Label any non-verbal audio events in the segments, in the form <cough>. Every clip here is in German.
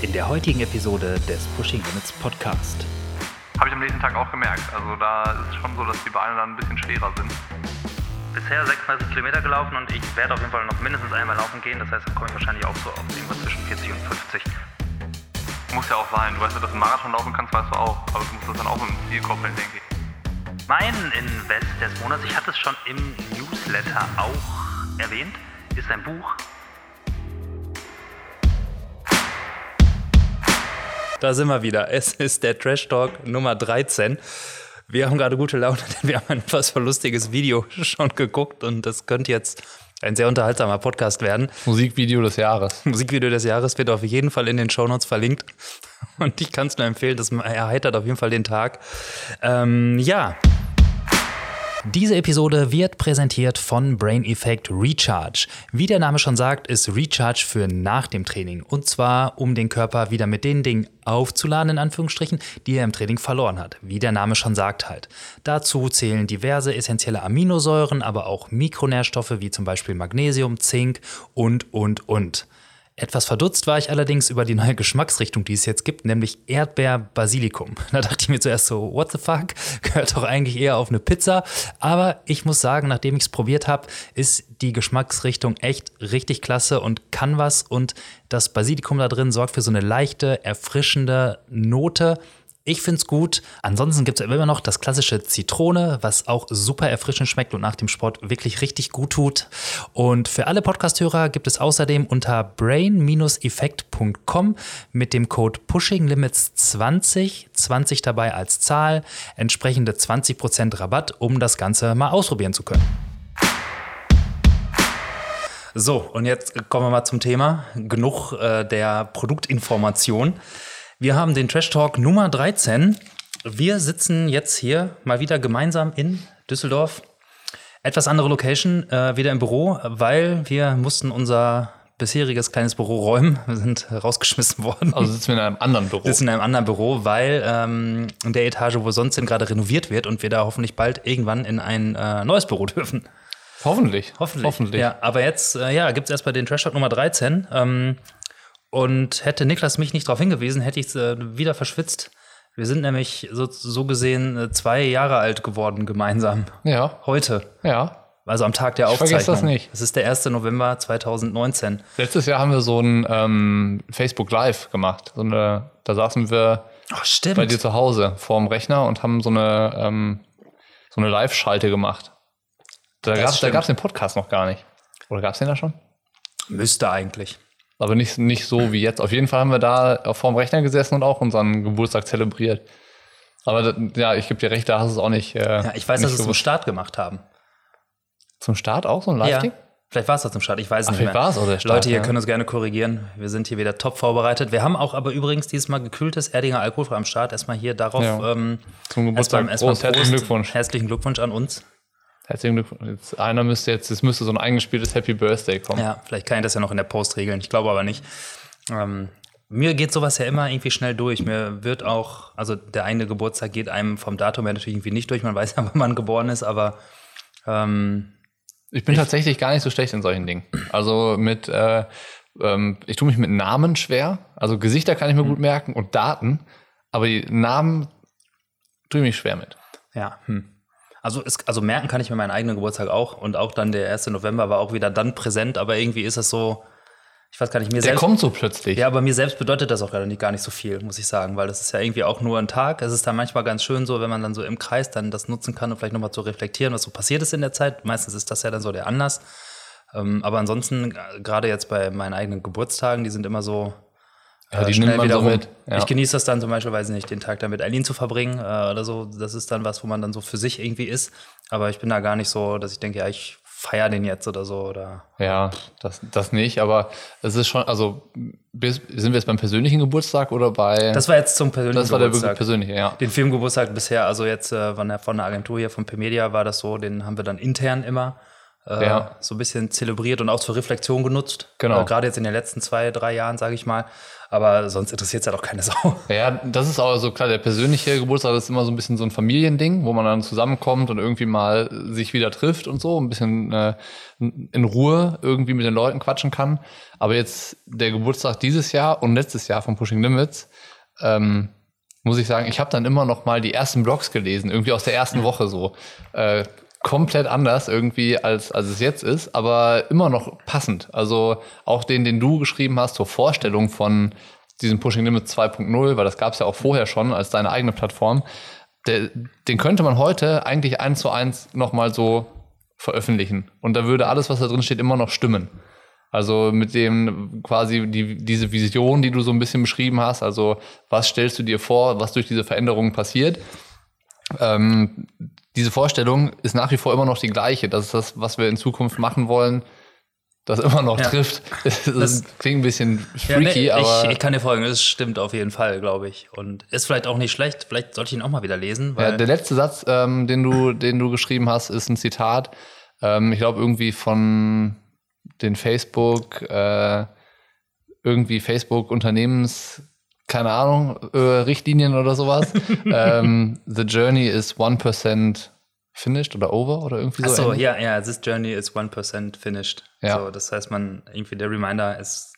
in der heutigen Episode des Pushing Limits Podcast. Habe ich am nächsten Tag auch gemerkt. Also da ist es schon so, dass die Beine dann ein bisschen schwerer sind. Bisher 36 Kilometer gelaufen und ich werde auf jeden Fall noch mindestens einmal laufen gehen. Das heißt, dann komme ich wahrscheinlich auch so auf irgendwas zwischen 40 und 50. Muss ja auch sein. Du weißt ja, dass du einen Marathon laufen kannst, weißt du auch. Aber du musst das dann auch im Ziel koppeln, denke ich. Mein Invest des Monats, ich hatte es schon im Newsletter auch erwähnt, ist ein Buch. Da sind wir wieder. Es ist der Trash Talk Nummer 13. Wir haben gerade gute Laune, <laughs> denn wir haben ein etwas lustiges Video <laughs> schon geguckt und das könnte jetzt ein sehr unterhaltsamer Podcast werden. Musikvideo des Jahres. Musikvideo des Jahres wird auf jeden Fall in den Shownotes verlinkt. <laughs> Und ich kann es nur empfehlen, das erheitert auf jeden Fall den Tag. Ähm, ja. Diese Episode wird präsentiert von Brain Effect Recharge. Wie der Name schon sagt, ist Recharge für nach dem Training. Und zwar, um den Körper wieder mit den Dingen aufzuladen, in Anführungsstrichen, die er im Training verloren hat. Wie der Name schon sagt halt. Dazu zählen diverse essentielle Aminosäuren, aber auch Mikronährstoffe wie zum Beispiel Magnesium, Zink und, und, und. Etwas verdutzt war ich allerdings über die neue Geschmacksrichtung, die es jetzt gibt, nämlich Erdbeer-Basilikum. <laughs> Da dachte ich mir zuerst so, what the fuck? <laughs> Gehört doch eigentlich eher auf eine Pizza. Aber ich muss sagen, nachdem ich es probiert habe, ist die Geschmacksrichtung echt richtig klasse und kann was. Und das Basilikum da drin sorgt für so eine leichte, erfrischende Note. Ich finde es gut. Ansonsten gibt es immer noch das klassische Zitrone, was auch super erfrischend schmeckt und nach dem Sport wirklich richtig gut tut. Und für alle Podcasthörer gibt es außerdem unter brain-effekt.com mit dem Code PushingLimits20, 20 dabei als Zahl, entsprechende 20% Rabatt, um das Ganze mal ausprobieren zu können. So, und jetzt kommen wir mal zum Thema. Genug äh, der Produktinformation. Wir haben den Trash Talk Nummer 13. Wir sitzen jetzt hier mal wieder gemeinsam in Düsseldorf. Etwas andere Location, äh, wieder im Büro, weil wir mussten unser bisheriges kleines Büro räumen. Wir sind rausgeschmissen worden. Also sitzen wir in einem anderen Büro. Wir sitzen in einem anderen Büro, weil ähm, in der Etage, wo wir sonst sind, gerade renoviert wird und wir da hoffentlich bald irgendwann in ein äh, neues Büro dürfen. Hoffentlich. Hoffentlich. Hoffentlich. Ja, aber jetzt äh, ja, gibt es erstmal den Trash Talk Nummer 13. Ähm, und hätte Niklas mich nicht darauf hingewiesen, hätte ich es äh, wieder verschwitzt. Wir sind nämlich so, so gesehen äh, zwei Jahre alt geworden gemeinsam. Ja. Heute. Ja. Also am Tag der Ich Aufzeichnung. vergesse das nicht. Das ist der 1. November 2019. Letztes Jahr haben wir so ein ähm, Facebook Live gemacht. So eine, da saßen wir stimmt. bei dir zu Hause vorm Rechner und haben so eine, ähm, so eine Live-Schalte gemacht. Da gab es den Podcast noch gar nicht. Oder gab es den da schon? Müsste eigentlich. Aber nicht, nicht so wie jetzt. Auf jeden Fall haben wir da vorm Rechner gesessen und auch unseren Geburtstag zelebriert. Aber da, ja, ich gebe dir recht, da hast du es auch nicht. Äh, Ja, ich weiß, dass wir es zum. Start gemacht haben. zum Start auch so ein Ja. Live-Ding? Vielleicht war es das zum Start, ich weiß es Ach, nicht vielleicht mehr. war es auch der Start, Leute, ihr ja. könnt uns gerne korrigieren. Wir sind hier wieder top vorbereitet. Wir haben auch aber übrigens dieses Mal gekühltes Erdinger Alkoholfrei am Start. Erstmal hier darauf Ja. ähm, Zum Geburtstag. erstmal, erstmal Prost, herzlichen. Glückwunsch. Herzlichen Glückwunsch an uns. Herzlichen Glückwunsch. Jetzt, einer müsste jetzt, es müsste so ein eingespieltes Happy Birthday kommen. Ja, vielleicht kann ich das ja noch in der Post regeln. Ich glaube aber nicht. Ähm, mir geht sowas ja immer irgendwie schnell durch. Mir wird auch, also der eine Geburtstag geht einem vom Datum her natürlich irgendwie nicht durch. Man weiß ja, <laughs> wann man geboren ist, aber ähm, Ich bin tatsächlich gar nicht so schlecht in solchen Dingen. Also mit, äh, ähm, ich tue mich mit Namen schwer. Also Gesichter kann ich Mhm. mir gut merken und Daten. Aber die Namen tue ich mich schwer mit. Ja, hm. Also, es, also merken kann ich mir meinen eigenen Geburtstag auch und auch dann der 1. November war auch wieder dann präsent, aber irgendwie ist es so, ich weiß gar nicht, mir Der selbst. kommt so plötzlich. Ja, aber mir selbst bedeutet das auch gar nicht, gar nicht so viel, muss ich sagen, weil das ist ja irgendwie auch nur ein Tag. Es ist dann manchmal ganz schön so, wenn man dann so im Kreis dann das nutzen kann und vielleicht nochmal zu reflektieren, was so passiert ist in der Zeit. Meistens ist das ja dann so der Anlass. Ähm, aber ansonsten, äh, gerade jetzt bei meinen eigenen Geburtstagen, die sind immer so, Ja, äh, die schnell wieder so mit. Ja. Ich genieße das dann zum Beispiel, weiß ich nicht, den Tag dann mit Eileen zu verbringen äh, oder so. Das ist dann was, wo man dann so für sich irgendwie ist. Aber ich bin da gar nicht so, dass ich denke, ja, ich feiere den jetzt oder so. Oder Ja, das, das nicht, aber es ist schon, also bis, sind wir jetzt beim persönlichen Geburtstag oder bei. das war jetzt zum persönlichen das war der Geburtstag. persönliche, ja. Den Filmgeburtstag bisher, also jetzt äh, von, der, von der Agentur hier, von Pemedia, war das so, den haben wir dann intern immer. äh, Ja. so ein bisschen zelebriert und auch zur Reflexion genutzt. Genau. Äh, Gerade jetzt in den letzten zwei, drei Jahren, sage ich mal. Aber sonst interessiert es ja doch keine <laughs> Sau. Ja, das ist auch so klar, der persönliche Geburtstag ist immer so ein bisschen so ein Familiending, wo man dann zusammenkommt und irgendwie mal sich wieder trifft und so, ein bisschen äh, in Ruhe irgendwie mit den Leuten quatschen kann. Aber jetzt der Geburtstag dieses Jahr und letztes Jahr von Pushing Limits, ähm, muss ich sagen, ich habe dann immer noch mal die ersten Blogs gelesen, irgendwie aus der ersten Woche so. Äh, komplett anders irgendwie, als, als es jetzt ist, aber immer noch passend. Also auch den, den du geschrieben hast zur Vorstellung von diesem Pushing Limits 2.0, weil das gab es ja auch vorher schon als deine eigene Plattform, der, den könnte man heute eigentlich eins zu eins nochmal so veröffentlichen. Und da würde alles, was da drin steht, immer noch stimmen. Also mit dem quasi die, diese Vision, die du so ein bisschen beschrieben hast, also was stellst du dir vor, was durch diese Veränderungen passiert, ähm, diese Vorstellung ist nach wie vor immer noch die gleiche. Das ist das, was wir in Zukunft machen wollen, das immer noch Ja. trifft. <laughs> Das, Das- klingt ein bisschen Ja, freaky, nee, aber ich, ich kann dir folgen, das stimmt auf jeden Fall, glaube ich. Und ist vielleicht auch nicht schlecht. Vielleicht sollte ich ihn auch mal wieder lesen. Ja, der letzte Satz, ähm, den, du, <laughs> den du geschrieben hast, ist ein Zitat. Ähm, ich glaube irgendwie von den Facebook, äh, irgendwie Facebook Unternehmens, keine Ahnung, äh, Richtlinien oder sowas. <laughs> ähm, The journey is 1% finished oder over oder irgendwie so. Achso, ja, ja, this journey is 1% finished. Ja. So, das heißt, man, irgendwie der Reminder, es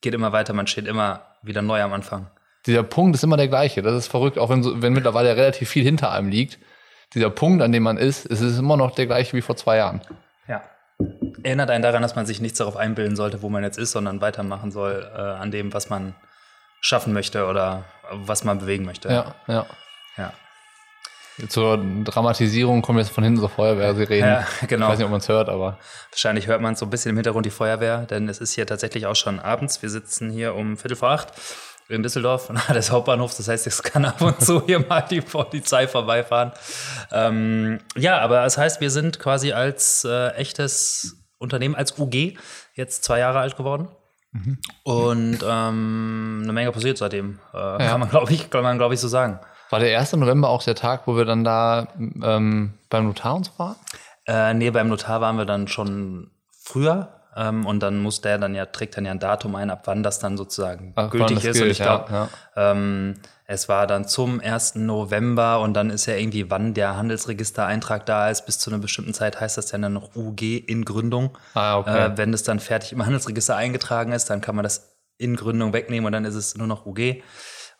geht immer weiter, man steht immer wieder neu am Anfang. Dieser Punkt ist immer der gleiche. Das ist verrückt, auch wenn, so, wenn mittlerweile relativ viel hinter einem liegt. Dieser Punkt, an dem man ist, es ist immer noch der gleiche wie vor zwei Jahren. Ja. Erinnert einen daran, dass man sich nichts darauf einbilden sollte, wo man jetzt ist, sondern weitermachen soll äh, an dem, was man schaffen möchte oder was man bewegen möchte. Ja, ja. ja. Zur Dramatisierung kommen jetzt von hinten so Feuerwehrsirenen. Ja, genau. Ich weiß nicht, ob man es hört, aber Wahrscheinlich hört man so ein bisschen im Hintergrund die Feuerwehr, denn es ist hier tatsächlich auch schon abends. Wir sitzen hier um Viertel vor acht in Düsseldorf, nahe des Hauptbahnhofs. Das heißt, es kann ab und zu hier mal die Polizei vorbeifahren. Ähm, ja, aber das heißt, wir sind quasi als äh, echtes Unternehmen, als UG, jetzt zwei Jahre alt geworden. Und ähm, eine Menge passiert seitdem. Äh, Kann man, glaube ich, kann man, glaube ich, so sagen. war der 1. November auch der Tag, wo wir dann da ähm, beim Notar uns waren? Äh, nee, beim Notar waren wir dann schon früher. Ähm, und dann muss der dann ja, trägt dann ja ein Datum ein, ab wann das dann sozusagen wann gültig ist. und gilt, ich glaube, ja, ähm, es war dann zum 1. November und dann ist ja irgendwie, wann der Handelsregistereintrag da ist, bis zu einer bestimmten Zeit heißt das ja dann noch UG in Gründung. Ah, okay. Äh, wenn das dann fertig im Handelsregister eingetragen ist, dann kann man das in Gründung wegnehmen und dann ist es nur noch UG.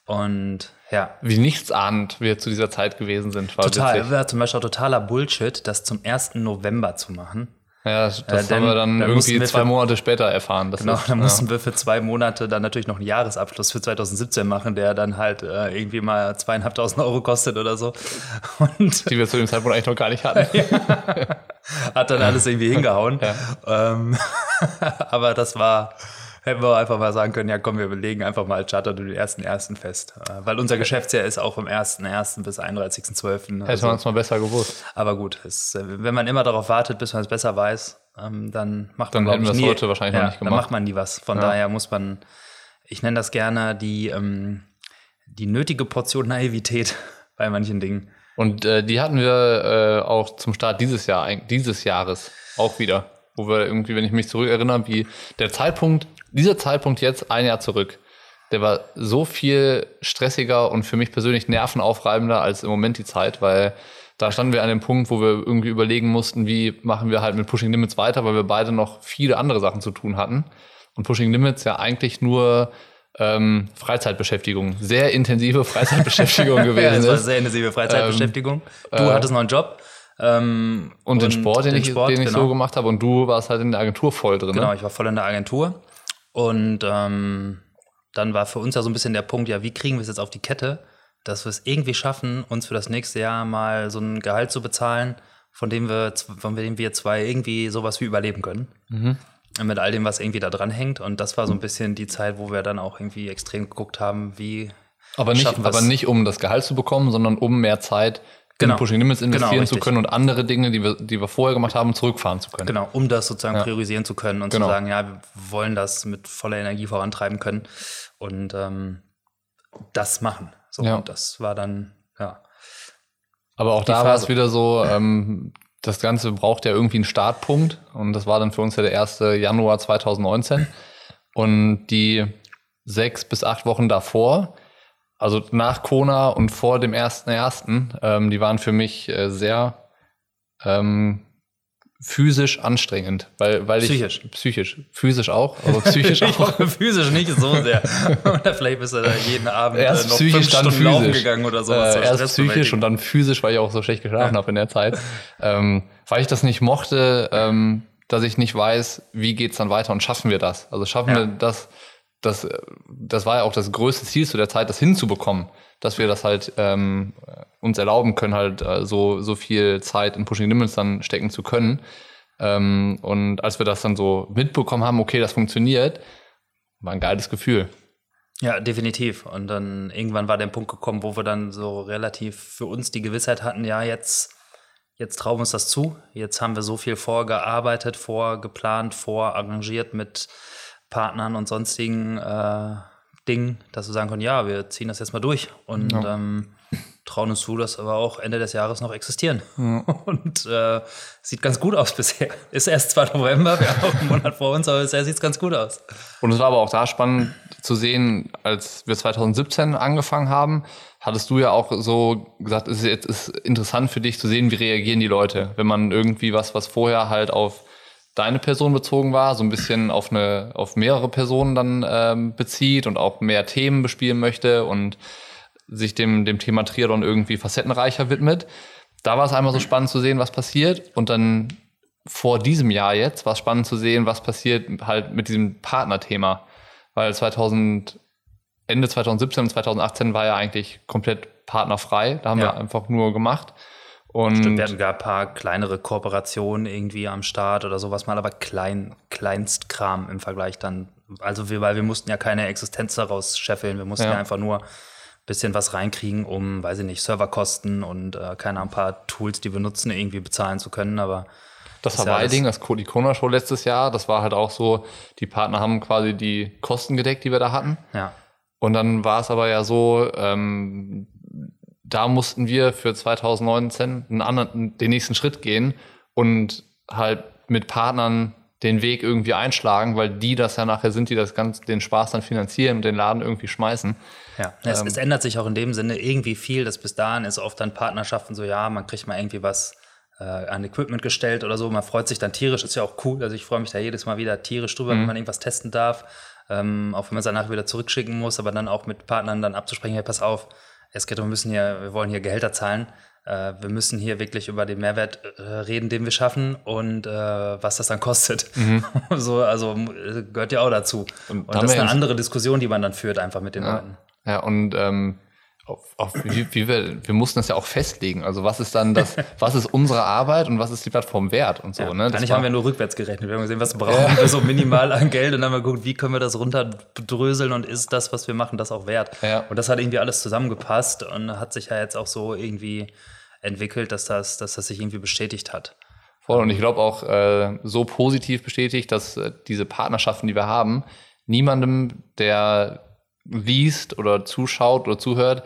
Und ja, Wie nichtsahnend wir zu dieser Zeit gewesen sind. War total. witzig. War zum Beispiel auch totaler Bullshit, das zum 1. November zu machen. Ja, das, das Äh, haben wir dann, dann irgendwie wir zwei für- Monate später erfahren. Das Genau, ist, dann ja. mussten wir für zwei Monate dann natürlich noch einen Jahresabschluss für 2017 machen, der dann halt äh, irgendwie mal zweieinhalbtausend Euro kostet oder so. <laughs> Und die wir zu dem Zeitpunkt eigentlich noch gar nicht hatten. <laughs> hat dann alles irgendwie hingehauen. Ähm, <laughs> aber das war, hätten wir einfach mal sagen können, ja komm, wir legen einfach mal Charter du den ersten ersten fest. Äh, weil unser Geschäftsjahr ist auch vom 1.1. bis 31.12. Hätte Also, man es mal besser gewusst. aber gut, es, äh, wenn man immer darauf wartet, bis man es besser weiß, ähm, dann macht Dann man, glaub hätten wir ich, nie, heute wahrscheinlich noch ja, nicht Dann gemacht. macht man nie was. Von Ja. daher muss man, ich nenne das gerne die, ähm, die nötige Portion Naivität <laughs> bei manchen Dingen. Und äh, die hatten wir äh, auch zum Start dieses Jahr, dieses Jahres auch wieder. Wo wir irgendwie, wenn ich mich zurückerinnere, wie der Zeitpunkt, dieser Zeitpunkt jetzt ein Jahr zurück, der war so viel stressiger und für mich persönlich nervenaufreibender als im Moment die Zeit, weil da standen wir an dem Punkt, wo wir irgendwie überlegen mussten, wie machen wir halt mit Pushing Limits weiter, weil wir beide noch viele andere Sachen zu tun hatten. Und Pushing Limits ja eigentlich nur ähm, Freizeitbeschäftigung, sehr intensive <laughs> Freizeitbeschäftigung <laughs> Ja, gewesen das war sehr intensive Freizeitbeschäftigung. du äh, hattest noch einen Job. Ähm, Und den Sport, den, ich, Sport, den ich genau. so gemacht habe. Und du warst halt in der Agentur voll drin. Genau, Ne? ich war voll in der Agentur. Und ähm, dann war für uns ja so ein bisschen der Punkt, ja, wie kriegen wir es jetzt auf die Kette, dass wir es irgendwie schaffen, uns für das nächste Jahr mal so ein Gehalt zu bezahlen, von dem wir, von dem wir zwei irgendwie sowas wie überleben können. Mhm. Mit all dem, was irgendwie da dran hängt. Und das war so ein bisschen die Zeit, wo wir dann auch irgendwie extrem geguckt haben, wie Aber, nicht, aber nicht, um das Gehalt zu bekommen, sondern um mehr Zeit Genau. in Pushing Limits investieren Genau, zu können und andere Dinge, die wir, die wir vorher gemacht haben, zurückfahren zu können. Genau, um das sozusagen priorisieren zu können und Genau. zu sagen, ja, wir wollen das mit voller Energie vorantreiben können und ähm, das machen. So, Ja. und das war dann, ja. Aber auch da war es wieder so, ähm, das Ganze braucht ja irgendwie einen Startpunkt und das war dann für uns ja der 1. Januar 2019. Und die sechs bis acht Wochen davor, also nach Kona und vor dem 1.1., ähm, die waren für mich äh, sehr ähm, physisch anstrengend, weil, weil Psychisch. ich psychisch, physisch auch, <laughs> aber psychisch Ich auch. physisch nicht so sehr. Oder <laughs> vielleicht bist du da jeden Abend äh, Erst noch psychisch, fünf dann Stunden laufen physisch. gegangen oder sowas. Äh, erst psychisch und dann physisch, weil ich auch so schlecht geschlafen habe in der Zeit. Ähm, weil ich das nicht mochte, ähm, dass ich nicht weiß, wie geht's dann weiter und schaffen wir das? Also schaffen Ja. wir das, das, äh, das war ja auch das größte Ziel zu der Zeit, das hinzubekommen, dass wir das halt ähm, uns erlauben können, halt äh, so, so viel Zeit in Pushing Limits dann stecken zu können. Ähm, und als wir das dann so mitbekommen haben, okay, das funktioniert, war ein geiles Gefühl. Ja, definitiv. Und dann irgendwann war der Punkt gekommen, wo wir dann so relativ für uns die Gewissheit hatten, ja, jetzt, jetzt trauen wir uns das zu. Jetzt haben wir so viel vorgearbeitet, vorgeplant, vorarrangiert mit Partnern und sonstigen äh, Dingen, dass wir sagen können, ja, wir ziehen das jetzt mal durch und ähm, trauen uns zu, dass wir auch Ende des Jahres noch existieren. <laughs> Und äh, sieht ganz gut aus bisher. <laughs> Ist erst 2. November, wir haben auch einen Monat vor uns, aber bisher sieht es ganz gut aus. Und es war aber auch da spannend zu sehen, als wir 2017 angefangen haben, hattest du ja auch so gesagt, es ist jetzt ist interessant für dich zu sehen, wie reagieren die Leute, wenn man irgendwie was, was vorher halt auf deine Person bezogen war, so ein bisschen auf eine, auf mehrere Personen dann ähm, bezieht und auch mehr Themen bespielen möchte und sich dem, dem Thema Triathlon irgendwie facettenreicher widmet. Da war es einmal so spannend zu sehen, was passiert und dann vor diesem Jahr jetzt war es spannend zu sehen, was passiert halt mit diesem Partnerthema. Weil 2000, Ende 2017 und 2018 war ja eigentlich komplett partnerfrei. Da haben Ja. wir einfach nur gemacht. Und Stimmt, wir hatten gar ein paar kleinere Kooperationen irgendwie am Start oder sowas mal, aber klein, Kleinstkram im Vergleich dann. Also wir, weil wir mussten ja keine Existenz daraus scheffeln, wir mussten ja, Ja. einfach nur ein bisschen was reinkriegen, um, weiß ich nicht, Serverkosten und äh, keine ein paar Tools, die wir nutzen, irgendwie bezahlen zu können. Aber das ja Hawaii-Ding, das Co- die Kona-Show letztes Jahr, das war halt auch so, die Partner haben quasi die Kosten gedeckt, die wir da hatten. ja, Und dann war es aber ja so, ähm, da mussten wir für 2019 einen anderen, den nächsten Schritt gehen und halt mit Partnern den Weg irgendwie einschlagen, weil die das ja nachher sind, die das ganz, den Spaß dann finanzieren und den Laden irgendwie schmeißen. Ja, es, es ändert sich auch in dem Sinne irgendwie viel, dass bis dahin ist oft dann Partnerschaften so, ja, man kriegt mal irgendwie was äh, an Equipment gestellt oder so, man freut sich dann tierisch, ist ja auch cool, also ich freue mich da jedes Mal wieder tierisch drüber, wenn man irgendwas testen darf, ähm, auch wenn man es danach wieder zurückschicken muss, aber dann auch mit Partnern dann abzusprechen, hey, pass auf, es geht, wir müssen hier, wir wollen hier Gehälter zahlen, äh, wir müssen hier wirklich über den Mehrwert äh, reden, den wir schaffen und äh, was das dann kostet. <laughs> so, also äh, gehört ja auch dazu. Und, haben das ist eine andere Diskussion, die man dann führt, einfach mit den Leuten. Ja, und ähm, auf, auf, <clears throat> wie, wie wir, wir mussten das ja auch festlegen. Also was ist dann das, <laughs> was ist unsere Arbeit und was ist die Plattform wert und so. Ja, ne? Eigentlich haben wir nur rückwärts gerechnet. Wir haben gesehen, was brauchen wir so minimal an <laughs> Geld und dann haben wir geguckt, wie können wir das runterdröseln und ist das, was wir machen, das auch wert. Ja. Und das hat irgendwie alles zusammengepasst und hat sich ja jetzt auch so irgendwie entwickelt, dass das, dass das sich irgendwie bestätigt hat. Voll. Und ich glaube auch äh, so positiv bestätigt, dass äh, diese Partnerschaften, die wir haben, niemandem, der liest oder zuschaut oder zuhört,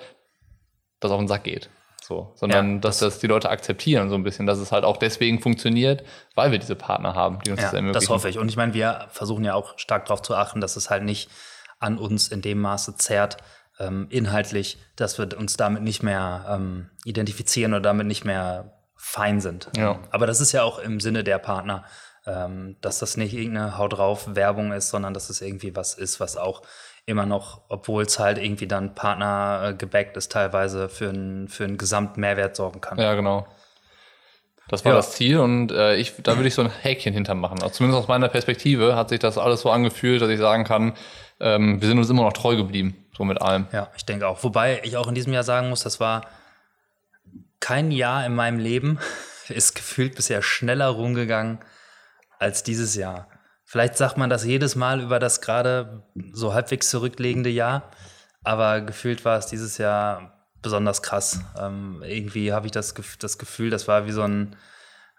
das auf den Sack geht. So, sondern Ja, dass das die Leute akzeptieren so ein bisschen, dass es halt auch deswegen funktioniert, weil wir diese Partner haben, die uns das Ja, ermöglichen. das hoffe ich. Und ich meine, wir versuchen ja auch stark darauf zu achten, dass es halt nicht an uns in dem Maße zerrt, ähm, inhaltlich, dass wir uns damit nicht mehr ähm, identifizieren oder damit nicht mehr fein sind. Ja. Aber das ist ja auch im Sinne der Partner, ähm, dass das nicht irgendeine Haut drauf Werbung ist, sondern dass es irgendwie was ist, was auch immer noch, obwohl es halt irgendwie dann Partner äh, gebackt ist, teilweise für einen für einen Gesamtmehrwert sorgen kann. Ja, genau. Das war Ja. das Ziel und äh, ich, da würde ich so ein Häkchen hintermachen. Also zumindest aus meiner Perspektive hat sich das alles so angefühlt, dass ich sagen kann, ähm, wir sind uns immer noch treu geblieben, so mit allem. Ja, ich denke auch. Wobei ich auch in diesem Jahr sagen muss, das war kein Jahr in meinem Leben, <laughs> ist gefühlt bisher schneller rumgegangen als dieses Jahr. Vielleicht sagt man das jedes Mal über das gerade so halbwegs zurückliegende Jahr, aber gefühlt war es dieses Jahr besonders krass. Ähm, irgendwie habe ich das, das Gefühl, das war wie so ein,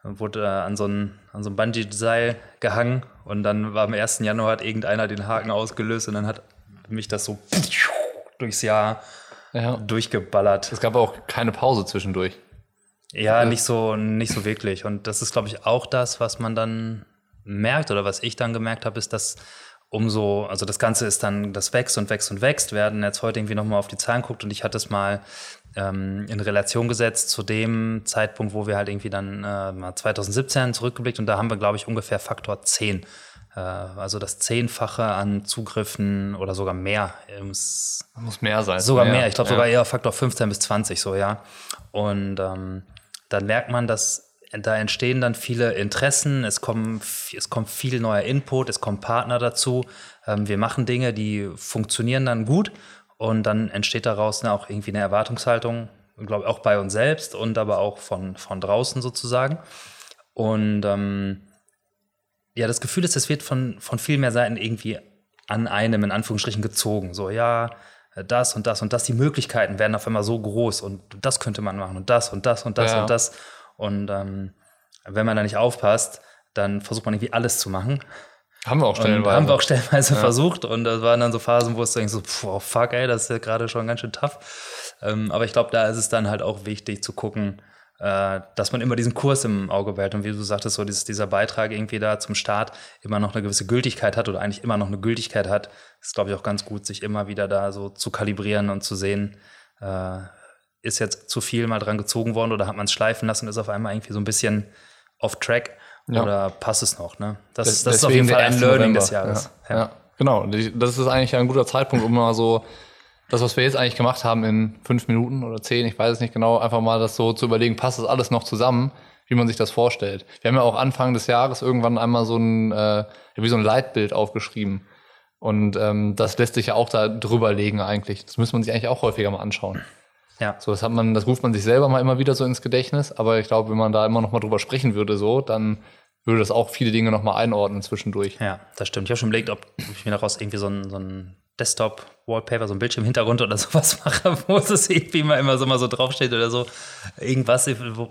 wurde äh, an so ein, an so ein Bungee-Seil gehangen und dann war am 1. Januar hat irgendeiner den Haken ausgelöst und dann hat mich das so durchs Jahr Ja. durchgeballert. Es gab auch keine Pause zwischendurch. Ja, nicht so, nicht so wirklich. Und das ist, glaube ich, auch das, was man dann merkt oder was ich dann gemerkt habe, ist, dass umso, also das Ganze ist dann, das wächst und wächst und wächst. Wir hatten jetzt heute irgendwie nochmal auf die Zahlen guckt und ich hatte es mal ähm, in Relation gesetzt zu dem Zeitpunkt, wo wir halt irgendwie dann äh, mal 2017 zurückgeblickt und da haben wir, glaube ich, ungefähr Faktor 10. Äh, also das Zehnfache an Zugriffen oder sogar mehr. Muss mehr sein. Sogar mehr. Ich glaube ja. sogar eher Faktor 15 bis 20 so, ja. Und ähm, dann merkt man, dass da entstehen dann viele Interessen, es, kommen, es kommt viel neuer Input, es kommen Partner dazu. Ähm, wir machen Dinge, die funktionieren dann gut und dann entsteht daraus ne, auch irgendwie eine Erwartungshaltung, glaube auch bei uns selbst und aber auch von, von draußen sozusagen. Und ähm, ja, das Gefühl ist, es wird von, von viel mehr Seiten irgendwie an einem in Anführungsstrichen gezogen. So, ja, das und das und das, die Möglichkeiten werden auf einmal so groß und das könnte man machen und das und das und das ja. und das. Und ähm, wenn man da nicht aufpasst, dann versucht man irgendwie alles zu machen. Haben wir auch stellenweise. Und haben wir auch stellenweise ja. versucht. Und das waren dann so Phasen, wo es dann so, oh fuck, ey, das ist ja gerade schon ganz schön tough. Ähm, aber ich glaube, da ist es dann halt auch wichtig zu gucken, äh, dass man immer diesen Kurs im Auge behält. Und wie du sagtest, so dieses, dieser Beitrag irgendwie da zum Start immer noch eine gewisse Gültigkeit hat oder eigentlich immer noch eine Gültigkeit hat, ist, glaube ich, auch ganz gut, sich immer wieder da so zu kalibrieren und zu sehen, äh, ist jetzt zu viel mal dran gezogen worden oder hat man es schleifen lassen und ist auf einmal irgendwie so ein bisschen off track ja. oder passt es noch? Ne? Das, das, das ist auf jeden Fall ein Learning November. des Jahres. Ja. Ja. Genau, das ist eigentlich ein guter Zeitpunkt, um mal so das, was wir jetzt eigentlich gemacht haben in fünf Minuten oder zehn, ich weiß es nicht genau, einfach mal das so zu überlegen, passt das alles noch zusammen, wie man sich das vorstellt. Wir haben ja auch Anfang des Jahres irgendwann einmal so ein, äh, wie so ein Leitbild aufgeschrieben. Und ähm, das lässt sich ja auch da drüber legen eigentlich. Das müsste man sich eigentlich auch häufiger mal anschauen. Ja. So, das hat man, das ruft man sich selber mal immer wieder so ins Gedächtnis, aber ich glaube, wenn man da immer noch mal drüber sprechen würde, so, dann würde das auch viele Dinge noch mal einordnen zwischendurch. Ja, das stimmt. Ich habe schon überlegt, ob ich mir daraus irgendwie so ein, so ein Desktop-Wallpaper, so ein Bildschirmhintergrund oder <laughs> sowas mache, wo es irgendwie mal immer so mal so draufsteht oder so. Irgendwas, wo,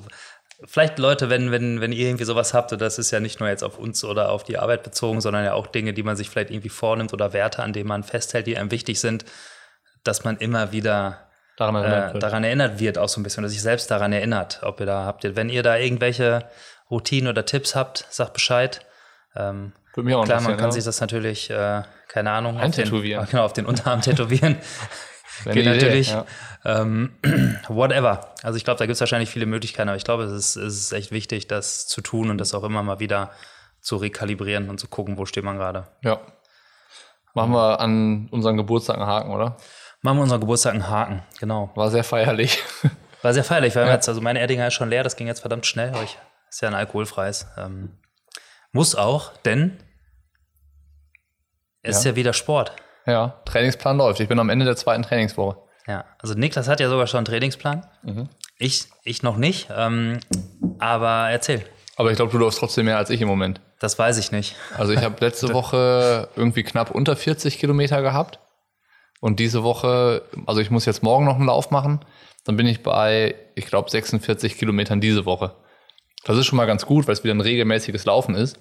vielleicht Leute, wenn, wenn, wenn ihr irgendwie sowas habt, und das ist ja nicht nur jetzt auf uns oder auf die Arbeit bezogen, sondern ja auch Dinge, die man sich vielleicht irgendwie vornimmt oder Werte, an denen man festhält, die einem wichtig sind, dass man immer wieder daran erinnert, äh, daran erinnert wird, auch so ein bisschen, oder sich selbst daran erinnert, ob ihr da habt. Wenn ihr da irgendwelche Routinen oder Tipps habt, sagt Bescheid. Ähm, mir auch klar, man kann ja. sich das natürlich, äh, keine Ahnung, auf den, <laughs> genau, auf den Unterarm tätowieren. <laughs> Geht natürlich. Ja. Ähm, <clears throat> whatever. Also ich glaube, da gibt es wahrscheinlich viele Möglichkeiten, aber ich glaube, es ist, es ist echt wichtig, das zu tun und das auch immer mal wieder zu rekalibrieren und zu gucken, wo steht man gerade. Ja. Machen wir an unseren Geburtstag einen Haken, oder? Machen wir unseren Geburtstag einen Haken, genau. War sehr feierlich. <laughs> War sehr feierlich, weil ja. jetzt, also meine Erdinger ist schon leer, das ging jetzt verdammt schnell, aber ich, ist ja ein alkoholfreies. Ähm, muss auch, denn es ja. ist ja wieder Sport. Ja, Trainingsplan läuft. Ich bin am Ende der zweiten Trainingswoche. Ja, also Niklas hat ja sogar schon einen Trainingsplan. Mhm. Ich, ich noch nicht, ähm, aber erzähl. Aber ich glaube, du läufst trotzdem mehr als ich im Moment. Das weiß ich nicht. Also ich habe <laughs> letzte Woche irgendwie knapp unter 40 Kilometer gehabt. Und diese Woche, also ich muss jetzt morgen noch einen Lauf machen, dann bin ich bei, ich glaube, 46 Kilometern diese Woche. Das ist schon mal ganz gut, weil es wieder ein regelmäßiges Laufen ist.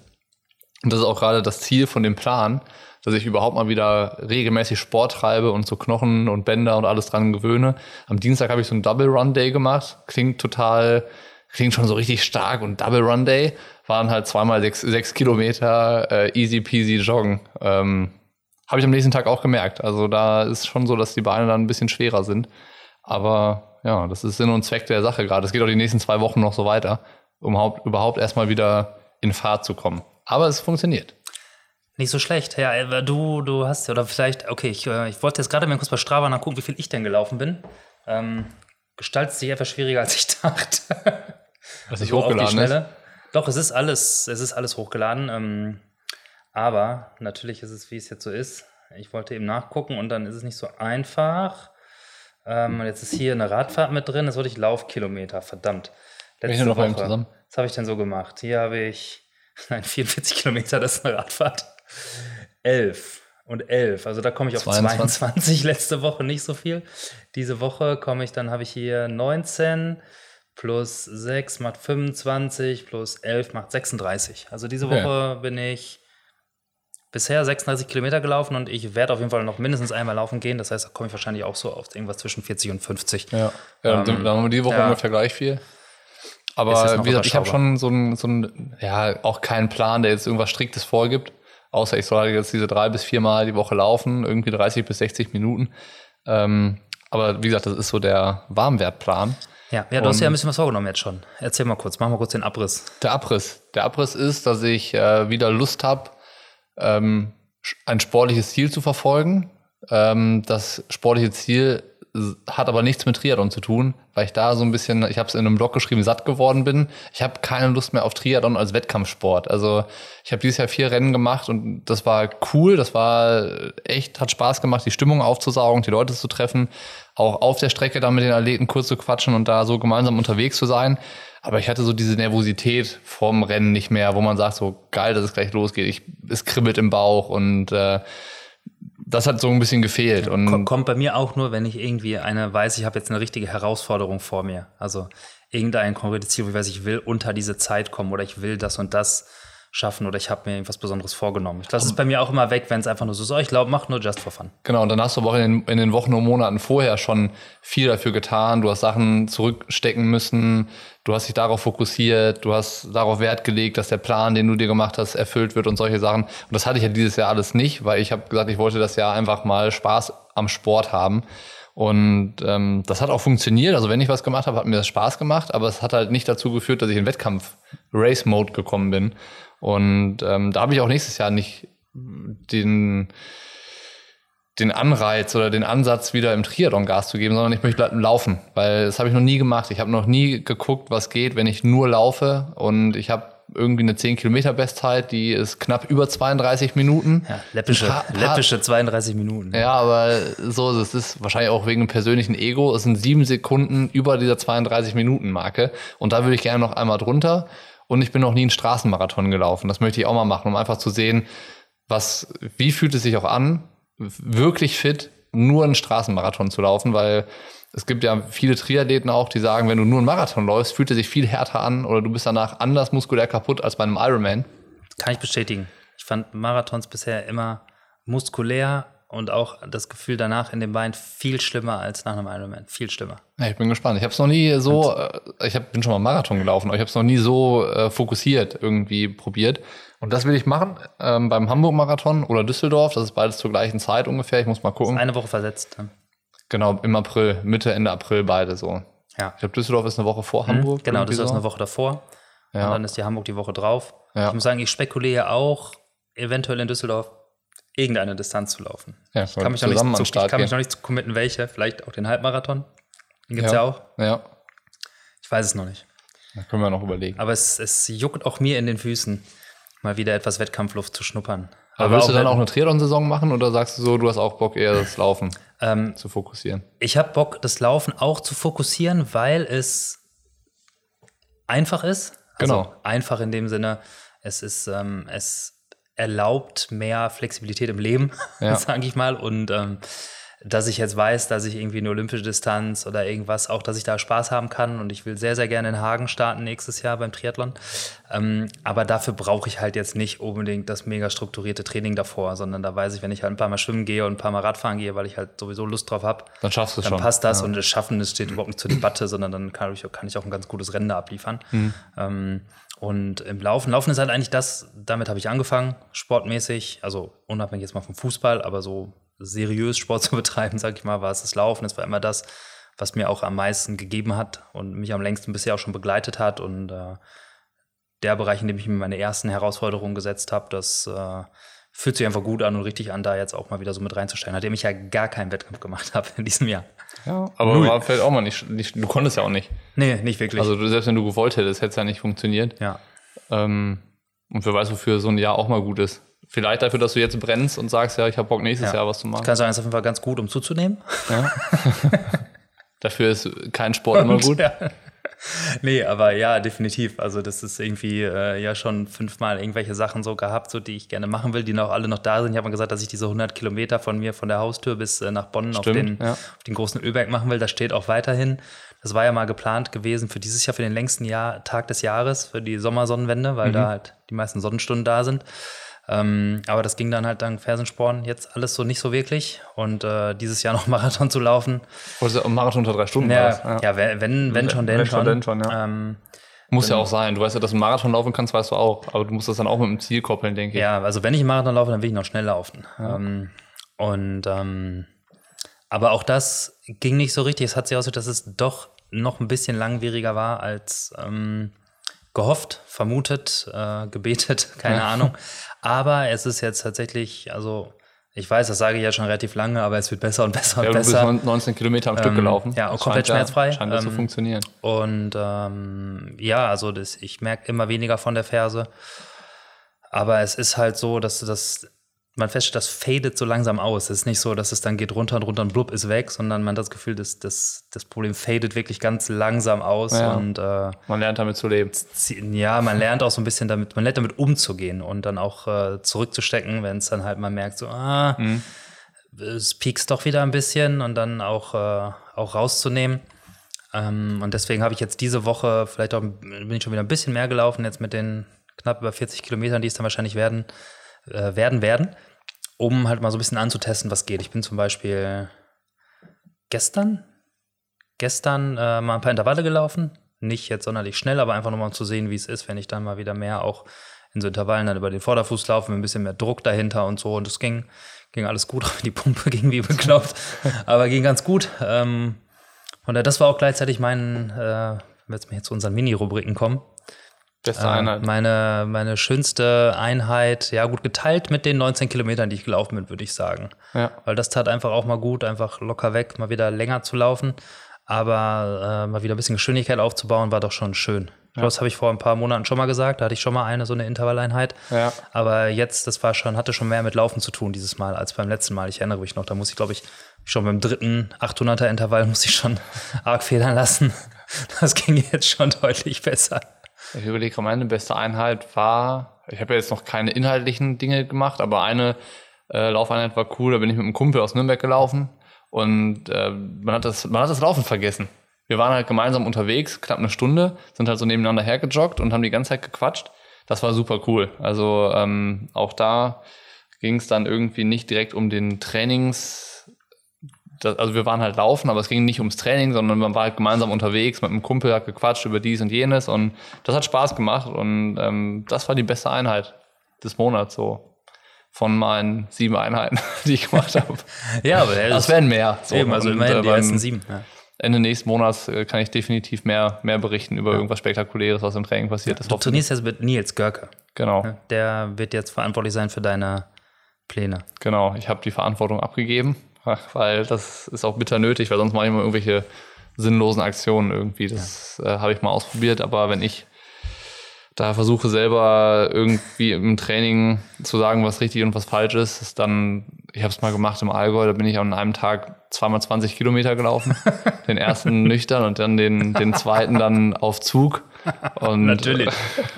Und das ist auch gerade das Ziel von dem Plan, dass ich überhaupt mal wieder regelmäßig Sport treibe und so Knochen und Bänder und alles dran gewöhne. Am Dienstag habe ich so einen Double Run Day gemacht. Klingt total, klingt schon so richtig stark und Double Run Day waren halt zweimal sechs, sechs Kilometer äh, easy peasy joggen. Ähm, habe ich am nächsten Tag auch gemerkt. Also da ist schon so, dass die Beine dann ein bisschen schwerer sind. Aber ja, das ist Sinn und Zweck der Sache gerade. Es geht auch die nächsten zwei Wochen noch so weiter, um überhaupt erstmal wieder in Fahrt zu kommen. Aber es funktioniert. Nicht so schlecht. Ja, äh, du, du hast, oder vielleicht, okay, ich, äh, ich wollte jetzt gerade mal kurz bei Strava nachgucken, wie viel ich denn gelaufen bin. Ähm, gestaltet sich etwas schwieriger, als ich dachte. Was ich also <laughs> hochgeladen ist? Doch, es ist alles, es ist alles hochgeladen. Ähm, aber natürlich ist es, wie es jetzt so ist. Ich wollte eben nachgucken und dann ist es nicht so einfach. Ähm, jetzt ist hier eine Radfahrt mit drin. Das wollte ich Laufkilometer. Verdammt. Letzte noch Woche. Zusammen. Was habe ich denn so gemacht? Hier habe ich, <laughs> nein, 44 Kilometer, das ist eine Radfahrt. 11 und 11. Also da komme ich auf 22. 22 <laughs> letzte Woche, nicht so viel. Diese Woche komme ich, dann habe ich hier 19 plus 6 macht 25 plus 11 macht 36. Also diese Woche ja. bin ich bisher 36 Kilometer gelaufen und ich werde auf jeden Fall noch mindestens einmal laufen gehen. Das heißt, da komme ich wahrscheinlich auch so auf irgendwas zwischen 40 und 50. Ja, ja ähm, dann haben wir die Woche ja. ungefähr gleich viel. Aber wie gesagt, ich habe schon so ein, so ja, auch keinen Plan, der jetzt irgendwas Striktes vorgibt. Außer ich soll halt jetzt diese drei bis vier Mal die Woche laufen, irgendwie 30 bis 60 Minuten. Ähm, aber wie gesagt, das ist so der Warmwertplan. Ja, ja du hast Und- ja ein bisschen was vorgenommen jetzt schon. Erzähl mal kurz, mach mal kurz den Abriss. Der Abriss. Der Abriss ist, dass ich äh, wieder Lust habe, ähm, ein sportliches Ziel zu verfolgen. Ähm, das sportliche Ziel hat aber nichts mit Triathlon zu tun, weil ich da so ein bisschen, ich habe es in einem Blog geschrieben, satt geworden bin. Ich habe keine Lust mehr auf Triathlon als Wettkampfsport. Also ich habe dieses Jahr vier Rennen gemacht und das war cool, das war echt, hat Spaß gemacht, die Stimmung aufzusaugen, die Leute zu treffen, auch auf der Strecke da mit den Athleten kurz zu quatschen und da so gemeinsam unterwegs zu sein. Aber ich hatte so diese Nervosität vom Rennen nicht mehr, wo man sagt, so geil, dass es gleich losgeht. Ich, es kribbelt im Bauch und äh, das hat so ein bisschen gefehlt. Und Ko- Kommt bei mir auch nur, wenn ich irgendwie eine weiß, ich habe jetzt eine richtige Herausforderung vor mir. Also irgendein konkretes Ziel, ich weiß, ich will unter diese Zeit kommen oder ich will das und das schaffen oder ich habe mir irgendwas Besonderes vorgenommen. Ich lasse es bei mir auch immer weg, wenn es einfach nur so ist, oh, ich glaube, mach nur just for fun. Genau, und dann hast du aber auch in den, in den Wochen und Monaten vorher schon viel dafür getan. Du hast Sachen zurückstecken müssen, du hast dich darauf fokussiert, du hast darauf Wert gelegt, dass der Plan, den du dir gemacht hast, erfüllt wird und solche Sachen. Und das hatte ich ja dieses Jahr alles nicht, weil ich habe gesagt, ich wollte das Jahr einfach mal Spaß am Sport haben. Und ähm, das hat auch funktioniert. Also wenn ich was gemacht habe, hat mir das Spaß gemacht, aber es hat halt nicht dazu geführt, dass ich in Wettkampf-Race-Mode gekommen bin. Und ähm, da habe ich auch nächstes Jahr nicht den den Anreiz oder den Ansatz, wieder im Triathlon Gas zu geben, sondern ich möchte laufen, weil das habe ich noch nie gemacht. Ich habe noch nie geguckt, was geht, wenn ich nur laufe und ich habe irgendwie eine 10 Kilometer Bestzeit, die ist knapp über 32 Minuten. Ja, läppische, paar- läppische 32 Minuten. Ja, aber so, das ist wahrscheinlich auch wegen dem persönlichen Ego. Es sind sieben Sekunden über dieser 32 Minuten Marke und da würde ich gerne noch einmal drunter. Und ich bin noch nie einen Straßenmarathon gelaufen. Das möchte ich auch mal machen, um einfach zu sehen, was, wie fühlt es sich auch an, wirklich fit, nur einen Straßenmarathon zu laufen, weil es gibt ja viele Triathleten auch, die sagen, wenn du nur einen Marathon läufst, fühlt er sich viel härter an oder du bist danach anders muskulär kaputt als bei einem Ironman. Kann ich bestätigen. Ich fand Marathons bisher immer muskulär und auch das Gefühl danach in den Beinen viel schlimmer als nach einem Ironman. Viel schlimmer. Ja, ich bin gespannt. Ich habe es noch nie so, äh, ich hab, bin schon mal Marathon gelaufen, aber ich habe es noch nie so äh, fokussiert irgendwie probiert. Und das will ich machen ähm, beim Hamburg-Marathon oder Düsseldorf. Das ist beides zur gleichen Zeit ungefähr. Ich muss mal gucken. Eine Woche versetzt. Genau, im April, Mitte, Ende April beide so. Ja. Ich glaube, Düsseldorf ist eine Woche vor Hamburg. Genau, das irgendwie ist so. eine Woche davor. Ja. Und dann ist die Hamburg die Woche drauf. Ja. Ich muss sagen, ich spekuliere auch, eventuell in Düsseldorf irgendeine Distanz zu laufen. Ja, ich kann mich, noch nicht, zu, ich kann mich noch nicht committen, welche. Vielleicht auch den Halbmarathon. Den gibt es ja. auch. Ja, Ich weiß es noch nicht. da können wir noch überlegen. Aber es, es juckt auch mir in den Füßen, mal wieder etwas Wettkampfluft zu schnuppern. Aber willst du dann auch eine Triathlon-Saison machen oder sagst du so, du hast auch Bock, eher das Laufen Ähm, zu fokussieren? Ich habe Bock, das Laufen auch zu fokussieren, weil es einfach ist. Also Genau. Einfach in dem Sinne, es ist, ähm, es erlaubt mehr Flexibilität im Leben, <laughs> Ja. sage ich mal. Und ähm, dass ich jetzt weiß, dass ich irgendwie eine olympische Distanz oder irgendwas, auch dass ich da Spaß haben kann. Und ich will sehr, sehr gerne in Hagen starten nächstes Jahr beim Triathlon. Ähm, aber dafür brauche ich halt jetzt nicht unbedingt das mega strukturierte Training davor, sondern da weiß ich, wenn ich halt ein paar Mal schwimmen gehe und ein paar Mal Radfahren gehe, weil ich halt sowieso Lust drauf habe, Dann schaffst du es dann schon. passt das und das Schaffen, das steht überhaupt nicht zur Debatte, sondern dann kann ich, kann ich auch ein ganz gutes Rennen abliefern. Mhm. Ähm, und im Laufen, Laufen ist halt eigentlich das, damit habe ich angefangen, sportmäßig, also unabhängig jetzt mal vom Fußball, aber so seriös <laughs> Sport zu betreiben, sag ich mal, war es das Laufen. Es war immer das, was mir auch am meisten gegeben hat und mich am längsten bisher auch schon begleitet hat. Und äh, der Bereich, in dem ich mir meine ersten Herausforderungen gesetzt habe, das äh, fühlt sich einfach gut an und richtig an, da jetzt auch mal wieder so mit reinzustellen, nachdem ich ja gar keinen Wettkampf gemacht <laughs> habe in diesem Jahr. Ja, aber war vielleicht auch mal nicht, nicht, du konntest ja auch nicht. Nee, nicht wirklich. Also du, selbst wenn du gewollt hättest, hätte es ja nicht funktioniert. ja. Ähm, und wer weiß, wofür so ein Jahr auch mal gut ist. Vielleicht dafür, dass du jetzt brennst und sagst, ja, ich habe Bock nächstes Ja. Jahr was zu machen. Kann sagen, ist auf jeden Fall ganz gut, um zuzunehmen. Ja. <laughs> dafür ist kein Sport immer gut. Ja. <laughs> Nee, aber ja, definitiv. Also das ist irgendwie äh, ja schon fünfmal irgendwelche Sachen so gehabt, so die ich gerne machen will, die noch alle noch da sind. Ich habe mal gesagt, dass ich diese 100 Kilometer von mir von der Haustür bis äh, nach Bonn auf Stimmt, den, ja. auf den großen Ölberg machen will. Das steht auch weiterhin. Das war ja mal geplant gewesen für dieses Jahr, für den längsten Jahr, Tag des Jahres, für die Sommersonnenwende, weil Mhm. da halt die meisten Sonnenstunden da sind. Ähm, aber das ging dann halt dank Fersensporn jetzt alles so nicht so wirklich. Und äh, dieses Jahr <laughs> noch Marathon zu laufen, Oder ein Marathon unter drei Stunden ja, ja. das. wenn, wenn, wenn schon, denn Wenn schon. denn schon, ja. ähm, Muss ja auch sein. Du weißt ja, dass du einen Marathon laufen kannst, weißt du auch. Aber du musst das dann auch mit dem Ziel koppeln, denke ich. Ja, also wenn ich einen Marathon laufe, dann will ich noch schnell laufen. Ähm, und ähm, aber auch das ging nicht so richtig. Es hat sich ausgesehen, dass es doch noch ein bisschen langwieriger war als ähm, gehofft, vermutet, äh, gebetet, <laughs> keine Ja. Ahnung. Aber es ist jetzt tatsächlich, also ich weiß, das sage ich ja schon relativ lange, aber es wird besser und besser und Ja, du bist besser. neun- 19 Kilometer am Stück Ähm, gelaufen. ja, Das komplett scheint schmerzfrei. Scheint ja zu Ähm, funktionieren. Und ähm, ja, also das, ich merke immer weniger von der Ferse. Aber es ist halt so, dass das, man feststellt, das fadet so langsam aus. Es ist nicht so, dass es dann geht runter und runter und blub ist weg, sondern man hat das Gefühl, dass das, das Problem fadet wirklich ganz langsam aus. Ja. Und äh, Man lernt damit zu leben. ja, man lernt auch so ein bisschen damit, man lernt damit umzugehen und dann auch äh, zurückzustecken, wenn es dann halt mal merkt, so, ah, Mhm. es piekst doch wieder ein bisschen und dann auch, äh, auch rauszunehmen. Ähm, und deswegen habe ich jetzt diese Woche, vielleicht auch bin ich schon wieder ein bisschen mehr gelaufen, jetzt mit den knapp über 40 Kilometern, die es dann wahrscheinlich werden, äh, werden werden, um halt mal so ein bisschen anzutesten, was geht. Ich bin zum Beispiel gestern, gestern äh, mal ein paar Intervalle gelaufen. Nicht jetzt sonderlich schnell, aber einfach nur mal um zu sehen, wie es ist, wenn ich dann mal wieder mehr auch in so Intervallen dann über den Vorderfuß laufe, mit ein bisschen mehr Druck dahinter und so. Und es ging, ging alles gut. <laughs> Die Pumpe ging wie bekloppt, aber ging ganz gut. Ähm, und das war auch gleichzeitig mein, äh, wenn wir jetzt zu unseren Mini-Rubriken kommen, Beste äh, Einheit. meine, meine schönste Einheit, ja gut, geteilt mit den 19 Kilometern, die ich gelaufen bin, würde ich sagen. Ja. Weil das tat einfach auch mal gut, einfach locker weg, mal wieder länger zu laufen. Aber äh, mal wieder ein bisschen Geschwindigkeit aufzubauen, war doch schon schön. Glaube, Das habe ich vor ein paar Monaten schon mal gesagt. Da hatte ich schon mal eine so eine Intervalleinheit. Ja. Aber jetzt, das war schon, hatte schon mehr mit Laufen zu tun dieses Mal als beim letzten Mal. Ich erinnere mich noch, da muss ich, glaube ich, schon beim dritten 800er Intervall muss ich schon <laughs> arg federn lassen. Das ging jetzt schon <laughs> deutlich besser. Ich überlege, meine beste Einheit war, ich habe ja jetzt noch keine inhaltlichen Dinge gemacht, aber eine äh, Laufeinheit war cool, da bin ich mit einem Kumpel aus Nürnberg gelaufen und äh, man, hat das, man hat das Laufen vergessen. Wir waren halt gemeinsam unterwegs, knapp eine Stunde, sind halt so nebeneinander hergejoggt und haben die ganze Zeit gequatscht. Das war super cool. Also ähm, auch da ging es dann irgendwie nicht direkt um den Trainings, das, also wir waren halt laufen, aber es ging nicht ums Training, sondern man war halt gemeinsam unterwegs mit einem Kumpel, hat gequatscht über dies und jenes und das hat Spaß gemacht und ähm, das war die beste Einheit des Monats so von meinen sieben Einheiten, <laughs> die ich gemacht habe. Ja, aber ja, Das werden mehr. So. eben, also immerhin die beim ersten sieben. Ja. Ende nächsten Monats äh, kann ich definitiv mehr, mehr berichten über irgendwas Spektakuläres, was im Training passiert ist. Du trainierst jetzt mit Nils Görke. Genau, Der wird jetzt verantwortlich sein für deine Pläne. genau. Ich habe die Verantwortung abgegeben, weil das ist auch bitter nötig, weil sonst mache ich immer irgendwelche sinnlosen Aktionen irgendwie. Das äh, habe ich mal ausprobiert, aber wenn ich da versuche selber irgendwie im Training zu sagen, was richtig und was falsch ist, ist dann, ich habe es mal gemacht im Allgäu, da bin ich an einem Tag zweimal 20 Kilometer gelaufen. <laughs> den ersten nüchtern und dann den, den zweiten dann auf Zug. Und, Natürlich.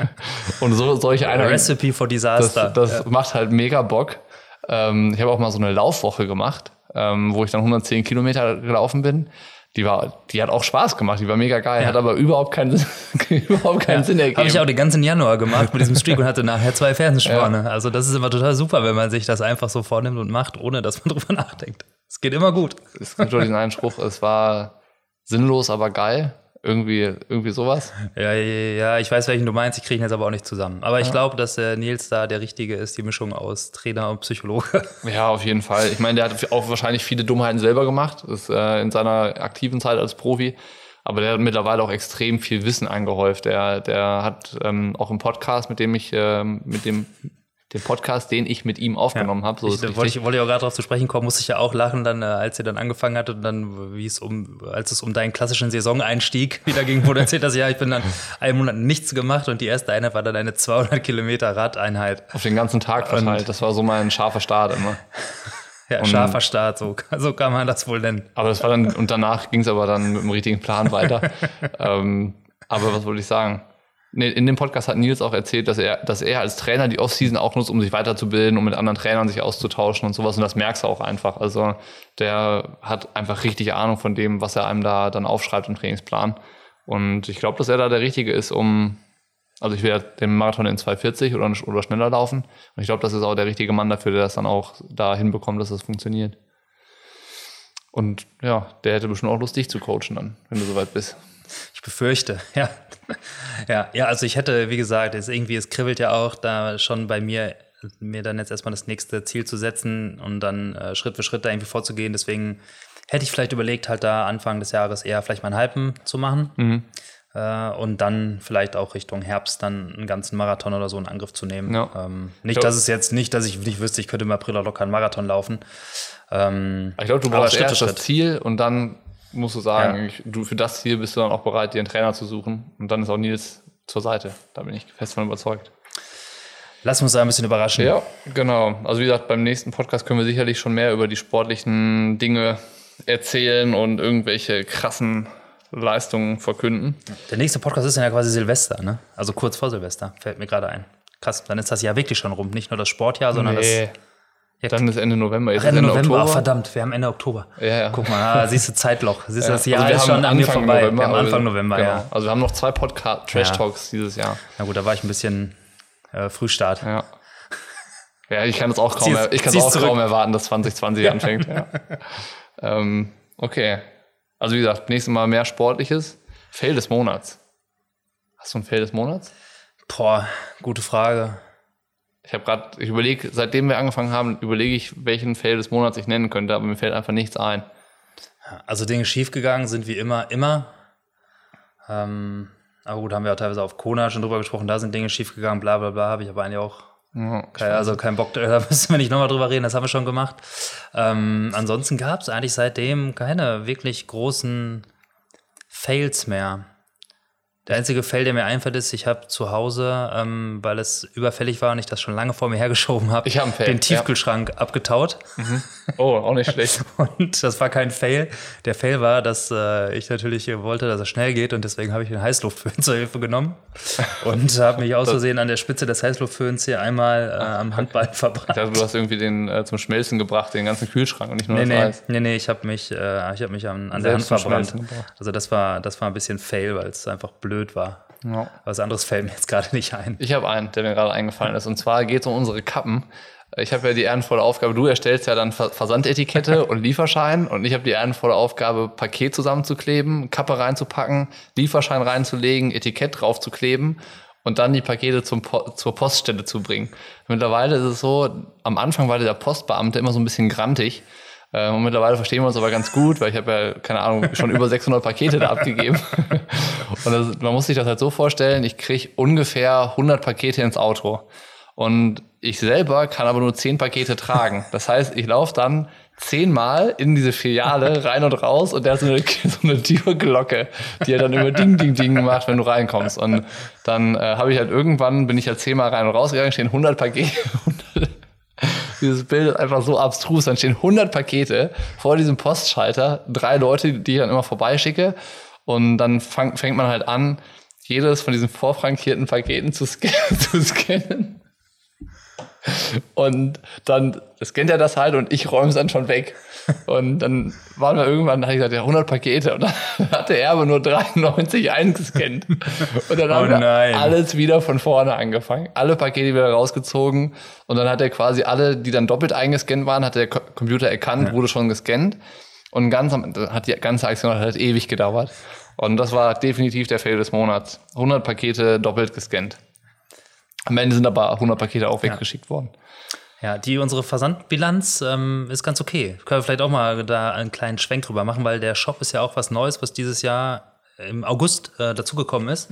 <laughs> Und so solche A Einheiten. Recipe for Disaster. Das, das macht halt mega Bock. Ähm, ich habe auch mal so eine Laufwoche gemacht, ähm, wo ich dann 110 Kilometer gelaufen bin. Die war, die hat auch Spaß gemacht, die war mega geil, hat aber überhaupt keinen, Sinn- <laughs> überhaupt keinen Sinn ergeben. Habe ich auch den ganzen Januar gemacht mit diesem Streak und hatte nachher zwei Fersensporne. Also das ist immer total super, wenn man sich das einfach so vornimmt und macht, ohne dass man <laughs> drüber nachdenkt. Es geht immer gut. es gibt doch diesen einen Spruch, es war sinnlos, aber geil. Irgendwie, irgendwie sowas. Ja, ja, ja, ich weiß, welchen du meinst. Ich kriege ihn jetzt aber auch nicht zusammen. Aber ich glaube, dass der Nils da der Richtige ist, die Mischung aus Trainer und Psychologe. <laughs> Ja, auf jeden Fall. Ich meine, der hat auch wahrscheinlich viele Dummheiten selber gemacht, ist, äh, in seiner aktiven Zeit als Profi. Aber der hat mittlerweile auch extrem viel Wissen eingehäuft. Der, der hat ähm, auch im Podcast, mit dem ich, ähm, mit dem, dem Podcast, den ich mit ihm aufgenommen habe, so Ich, wollte ich, wollte ich auch gerade darauf zu sprechen kommen, musste ich ja auch lachen, dann, äh, als ihr dann angefangen hattet und dann, wie es um, als es um deinen klassischen Saisoneinstieg <laughs> wieder ging, wo du erzählt hast, ja, ich bin dann einen Monat nichts gemacht und die erste Einheit war dann eine 200 Kilometer Radeinheit. auf den ganzen Tag verteilt. Das war so mein scharfer Start immer. Ja, scharfer Start, so, so kann man das wohl nennen. Aber das war dann, und danach ging es aber dann mit dem richtigen Plan weiter. <laughs> ähm, aber was wollte ich sagen? In dem Podcast hat Nils auch erzählt, dass er, dass er als Trainer die Offseason auch nutzt, um sich weiterzubilden, um mit anderen Trainern sich auszutauschen und sowas. Und das merkst du auch einfach. Also der hat einfach richtig Ahnung von dem, was er einem da dann aufschreibt im Trainingsplan. Und ich glaube, dass er da der Richtige ist, um, also ich werde den Marathon in 240 oder, oder schneller laufen. Und ich glaube, das ist auch der richtige Mann dafür, der das dann auch da hinbekommt, dass das funktioniert. Und ja, der hätte bestimmt auch Lust, dich zu coachen dann, wenn du soweit bist. Ich befürchte, <laughs> ja. ja. Ja, also ich hätte, wie gesagt, es irgendwie, es kribbelt ja auch da schon bei mir, mir dann jetzt erstmal das nächste Ziel zu setzen und dann äh, Schritt für Schritt da irgendwie vorzugehen. Deswegen hätte ich vielleicht überlegt, halt da Anfang des Jahres eher vielleicht mal einen Halben zu machen. Mhm. Äh, und dann vielleicht auch Richtung Herbst dann einen ganzen Marathon oder so in Angriff zu nehmen. Ja. Ähm, nicht, Ja. dass es jetzt nicht, dass ich nicht wüsste, ich könnte im April auch locker einen Marathon laufen. Ähm, Ich glaube, du brauchst Schritt erst das Schritt. Ziel und dann musst du sagen, Ja. ich, du für das Ziel bist du dann auch bereit, dir einen Trainer zu suchen. Und dann ist auch Nils zur Seite. Da bin ich fest von überzeugt. Lass uns da ein bisschen überraschen. Ja, genau. Also wie gesagt, beim nächsten Podcast können wir sicherlich schon mehr über die sportlichen Dinge erzählen und irgendwelche krassen Leistungen verkünden. Der nächste Podcast ist dann ja quasi Silvester, ne? Also kurz vor Silvester, fällt mir gerade ein. Krass, dann ist das Jahr wirklich schon rum. Nicht nur das Sportjahr, sondern das Ja, dann ist Ende November. Jetzt Ende ist November. Oktober. verdammt, wir haben Ende Oktober. Ja, ja. Guck mal, ah, siehst du Zeitloch. Siehst du, das Ja, Jahr also ist schon an mir Anfang vorbei. November, wir haben aber- Anfang November, genau. ja. Also wir haben noch zwei Podcast Trash Talks dieses Jahr. Na gut, da war ich ein bisschen äh, Frühstart. Ja. Ja, ich kann es auch kaum, ich kann auch zurück. kaum erwarten, dass 2020 <laughs> anfängt. Ja. ähm, okay. Also wie gesagt, nächstes Mal mehr Sportliches. Fail des Monats. Hast du ein Fail des Monats? Boah, gute Frage. Ich habe gerade, ich überlege, seitdem wir angefangen haben, überlege ich, welchen Fail des Monats ich nennen könnte, aber mir fällt einfach nichts ein. Also Dinge schiefgegangen sind wie immer, immer. Ähm, aber gut, haben wir auch teilweise auf Kona schon drüber gesprochen, da sind Dinge schiefgegangen, bla bla bla, habe ich aber eigentlich auch Ja, kein, also kein Bock, <laughs> da müssen wir nicht nochmal drüber reden, das haben wir schon gemacht. Ähm, ansonsten gab es eigentlich seitdem keine wirklich großen Fails mehr. Der einzige Fail, der mir einfällt, ist, ich habe zu Hause, ähm, weil es überfällig war und ich das schon lange vor mir hergeschoben habe, Ich hab den Tiefkühlschrank abgetaut. Oh, auch nicht schlecht. <laughs> Und das war kein Fail. Der Fail war, dass äh, ich natürlich wollte, dass es schnell geht und deswegen habe ich den Heißluftföhn <laughs> zur Hilfe genommen und habe mich aus Versehen an der Spitze des Heißluftföhns hier einmal äh, am Handballen Ich verbrannt. dachte, du hast irgendwie den äh, zum Schmelzen gebracht, den ganzen Kühlschrank und nicht nur Nee, das nee, Eis. nee, nee, ich habe mich, äh, ich hab mich an, an der Hand verbrannt. Also das war, das war ein bisschen Fail, weil es einfach blöd war. Ja. Was anderes fällt mir jetzt gerade nicht ein. Ich habe einen, der mir gerade eingefallen ist. Und zwar geht es um unsere Kappen. Ich habe ja die ehrenvolle Aufgabe, du erstellst ja dann Ver- Versandetikette <laughs> und Lieferschein und ich habe die ehrenvolle Aufgabe, Paket zusammenzukleben, Kappe reinzupacken, Lieferschein reinzulegen, Etikett draufzukleben und dann die Pakete zum po zur Poststelle zu bringen. Mittlerweile ist es so, am Anfang war der Postbeamte immer so ein bisschen grantig. Ähm, Und mittlerweile verstehen wir uns aber ganz gut, weil ich habe ja, keine Ahnung, schon über 600 Pakete da abgegeben. <laughs> Und das, man muss sich das halt so vorstellen, ich kriege ungefähr 100 Pakete ins Auto. Und ich selber kann aber nur 10 Pakete tragen. Das heißt, ich laufe dann zehnmal in diese Filiale rein und raus und der hat so eine, <laughs> so eine Türglocke, die er dann immer Ding, Ding, Ding macht, wenn du reinkommst. Und dann äh, habe ich halt irgendwann, bin ich halt zehnmal rein und rausgegangen, stehen 100 Pakete. <laughs> <laughs> Dieses Bild ist einfach so abstrus. Dann stehen 100 Pakete vor diesem Postschalter, drei Leute, die ich dann immer vorbeischicke. Und dann fang, fängt man halt an, jedes von diesen vorfrankierten Paketen zu, scan <laughs> zu scannen. Und dann scannt er das halt und ich räume es dann schon weg. Und dann waren wir irgendwann, da habe ich gesagt, ja, 100 Pakete. Und dann <laughs> hatte er aber nur 93 eingescannt. Und dann haben Oh wir alles wieder von vorne angefangen. Alle Pakete wieder rausgezogen. Und dann hat er quasi alle, die dann doppelt eingescannt waren, hat der Computer erkannt, wurde schon gescannt. Und ganz am, hat die ganze Aktion halt ewig gedauert. Und das war definitiv der Fail des Monats. 100 Pakete doppelt gescannt. Am Ende sind aber 100 Pakete auch weggeschickt worden. Ja, die unsere Versandbilanz ähm, ist ganz okay. Können wir vielleicht auch mal da einen kleinen Schwenk drüber machen, weil der Shop ist ja auch was Neues, was dieses Jahr im August äh, dazugekommen ist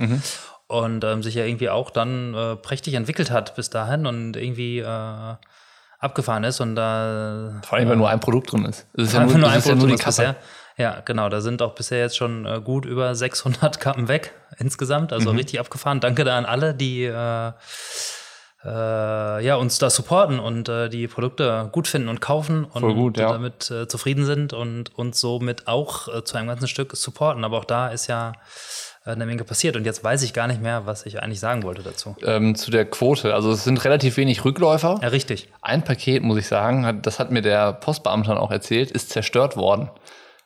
und ähm, sich ja irgendwie auch dann äh, prächtig entwickelt hat bis dahin und irgendwie äh, abgefahren ist und da Vor allem, wenn nur ein Produkt drin ist. Es ist ja nur, nur ein ist ja Produkt nur die Kappe. bisher. Ja, genau. Da sind auch bisher jetzt schon äh, gut über 600 Kappen weg insgesamt. Mhm. Also richtig abgefahren. Danke da an alle, die äh, äh, ja, uns da supporten und äh, die Produkte gut finden und kaufen und gut, ja. damit äh, zufrieden sind und uns somit auch äh, zu einem ganzen Stück supporten. Aber auch da ist ja äh, eine Menge passiert. Und jetzt weiß ich gar nicht mehr, was ich eigentlich sagen wollte dazu. Ähm, zu der Quote. Also es sind relativ wenig Rückläufer. Ja, richtig. Ein Paket, muss ich sagen, hat, das hat mir der Postbeamte dann auch erzählt, ist zerstört worden.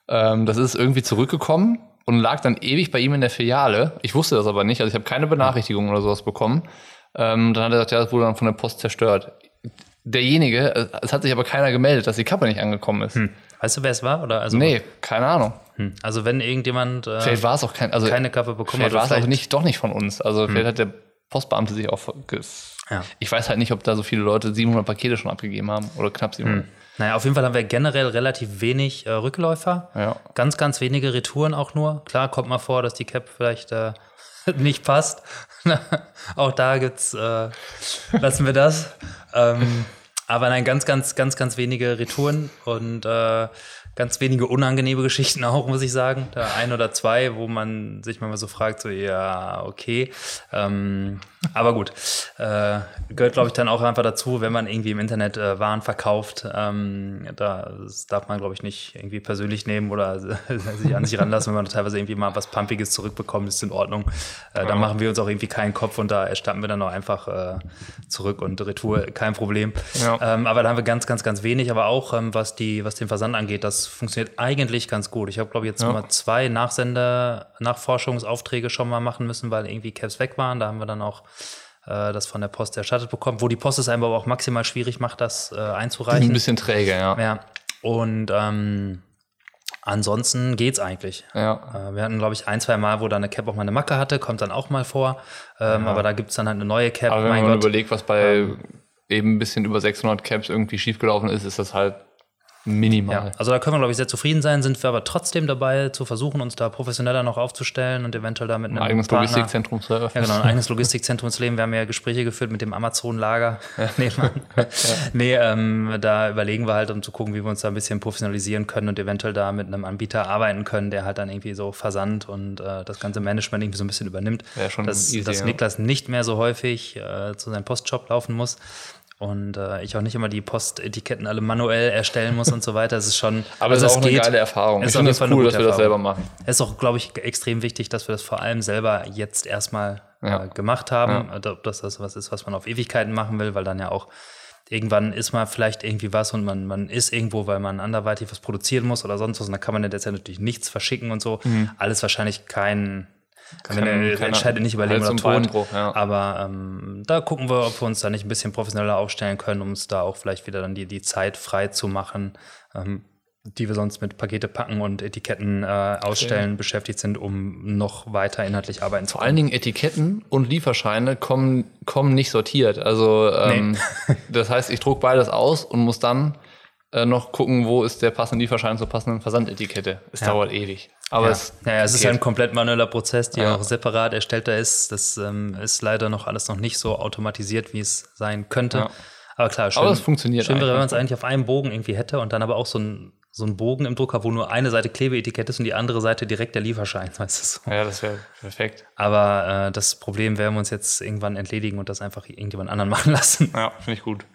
Ähm, das ist irgendwie zurückgekommen und lag dann ewig bei ihm in der Filiale. Ich wusste das aber nicht, also ich habe keine Benachrichtigung oder sowas bekommen. Ähm, dann hat er gesagt, ja, das wurde dann von der Post zerstört. Derjenige, es hat sich aber keiner gemeldet, dass die Kappe nicht angekommen ist. Weißt du, wer es war? Oder also Nee, keine Ahnung. Hm. Also wenn irgendjemand äh, Vielleicht war es auch kein, also keine Kappe bekommen vielleicht hat, war oder es auch vielleicht- nicht, doch nicht von uns. Also vielleicht hat der Postbeamte sich auch. Ja. Ich weiß halt nicht, ob da so viele Leute 700 Pakete schon abgegeben haben oder knapp 700. Naja, auf jeden Fall haben wir generell relativ wenig äh, Rückläufer. Ja. Ganz, ganz wenige Retouren auch nur. Klar, kommt mal vor, dass die Cap vielleicht äh, <laughs> nicht passt. <laughs> auch da gibt's, äh, lassen wir das. Ähm, aber nein, ganz, ganz, ganz, ganz wenige Retouren und äh, ganz wenige unangenehme Geschichten <laughs> auch, muss ich sagen. Da ein oder zwei, wo man sich manchmal so fragt, so, ja, okay. Ähm, aber gut, äh, gehört, glaube ich, dann auch einfach dazu, wenn man irgendwie im Internet äh, Waren verkauft. Ähm, da darf man, glaube ich, nicht irgendwie persönlich nehmen oder <laughs> sich an sich ranlassen, wenn man teilweise irgendwie mal was Pumpiges zurückbekommt, ist in Ordnung. Äh, Da machen wir uns auch irgendwie keinen Kopf und da erstatten wir dann auch einfach äh, zurück und Retour, kein Problem. Ja. Ähm, aber da haben wir ganz, ganz, ganz wenig, aber auch ähm, was, die, was den Versand angeht, das funktioniert eigentlich ganz gut. Ich habe, glaube ich, jetzt Ja. mal zwei Nachsender, Nachforschungsaufträge schon mal machen müssen, weil irgendwie Caps weg waren. Da haben wir dann auch äh, das von der Post erstattet bekommen, wo die Post es aber auch maximal schwierig macht, das äh, sind ein einzureichen. bisschen träge, ja. Ja. Und ähm, ansonsten geht's eigentlich. Ja. Äh, Wir hatten, glaube ich, ein, zwei Mal, wo da eine Cap auch mal eine Macke hatte, kommt dann auch mal vor. Ähm, Aber da gibt's dann halt eine neue Cap. Aber wenn mein man Gott. überlegt, was bei eben ein bisschen über 600 Caps irgendwie schiefgelaufen ist, ist das halt minimal. Ja, also da können wir, glaube ich, sehr zufrieden sein, sind wir aber trotzdem dabei zu versuchen, uns da professioneller noch aufzustellen und eventuell da mit einem Ein eigenes Partner, Logistikzentrum zu Ja, eröffnen. genau, ein eigenes Logistikzentrum zu leben. Wir haben ja Gespräche geführt mit dem Amazon-Lager <laughs> nebenan. Nee, ähm, da überlegen wir halt, um zu gucken, wie wir uns da ein bisschen professionalisieren können und eventuell da mit einem Anbieter arbeiten können, der halt dann irgendwie so Versand und äh, das ganze Management irgendwie so ein bisschen übernimmt. Wäre schon dass, easy, dass ja. Niklas nicht mehr so häufig äh, zu seinem Postjob laufen muss. Und äh, ich auch nicht immer die Potetiketten alle manuell erstellen muss und so weiter. Es ist schon. <laughs> Aber es also ist auch eine geht. geile Erfahrung. Es Ich finde es eine cool, dass wir das selber machen. Es ist auch, glaube ich, extrem wichtig, dass wir das vor allem selber jetzt erstmal Ja. äh, gemacht haben. Also, Ob das das was ist, was man auf Ewigkeiten machen will, weil dann ja auch irgendwann ist mal vielleicht irgendwie was und man, man ist irgendwo, weil man anderweitig was produzieren muss oder sonst was. Und da kann man ja natürlich nichts verschicken und so. Alles wahrscheinlich kein. Kann, Kein- man entscheidet nicht über Leben oder Tod. Beinbruch, ja. Aber ähm, da gucken wir, ob wir uns da nicht ein bisschen professioneller aufstellen können, um uns da auch vielleicht wieder dann die, die Zeit frei zu machen, ähm, die wir sonst mit Pakete packen und Etiketten äh, ausstellen beschäftigt sind, um noch weiter inhaltlich arbeiten zu Vor allen können. Dingen Etiketten und Lieferscheine kommen, kommen nicht sortiert. Also ähm, <laughs> das heißt, ich druck beides aus und muss dann äh, noch gucken, wo ist der passende Lieferschein zur passenden Versandetikette. Es Ja. dauert ewig. Aber Ja. es, naja, es ist geht. ein komplett manueller Prozess, der Ja. auch separat erstellter ist. Das ähm, ist leider noch alles noch nicht so automatisiert, wie es sein könnte. Ja. Aber klar, schön, Aber es funktioniert schön wäre, wenn man es eigentlich. auf einem Bogen irgendwie hätte und dann aber auch so ein, so ein Bogen im Drucker, wo nur eine Seite Klebeetikett ist und die andere Seite direkt der Lieferschein. <laughs> Weißt du, so. ja, das wäre perfekt. Aber äh, das Problem werden wir uns jetzt irgendwann entledigen und das einfach irgendjemand anderen <laughs> machen lassen. Ja, finde ich gut.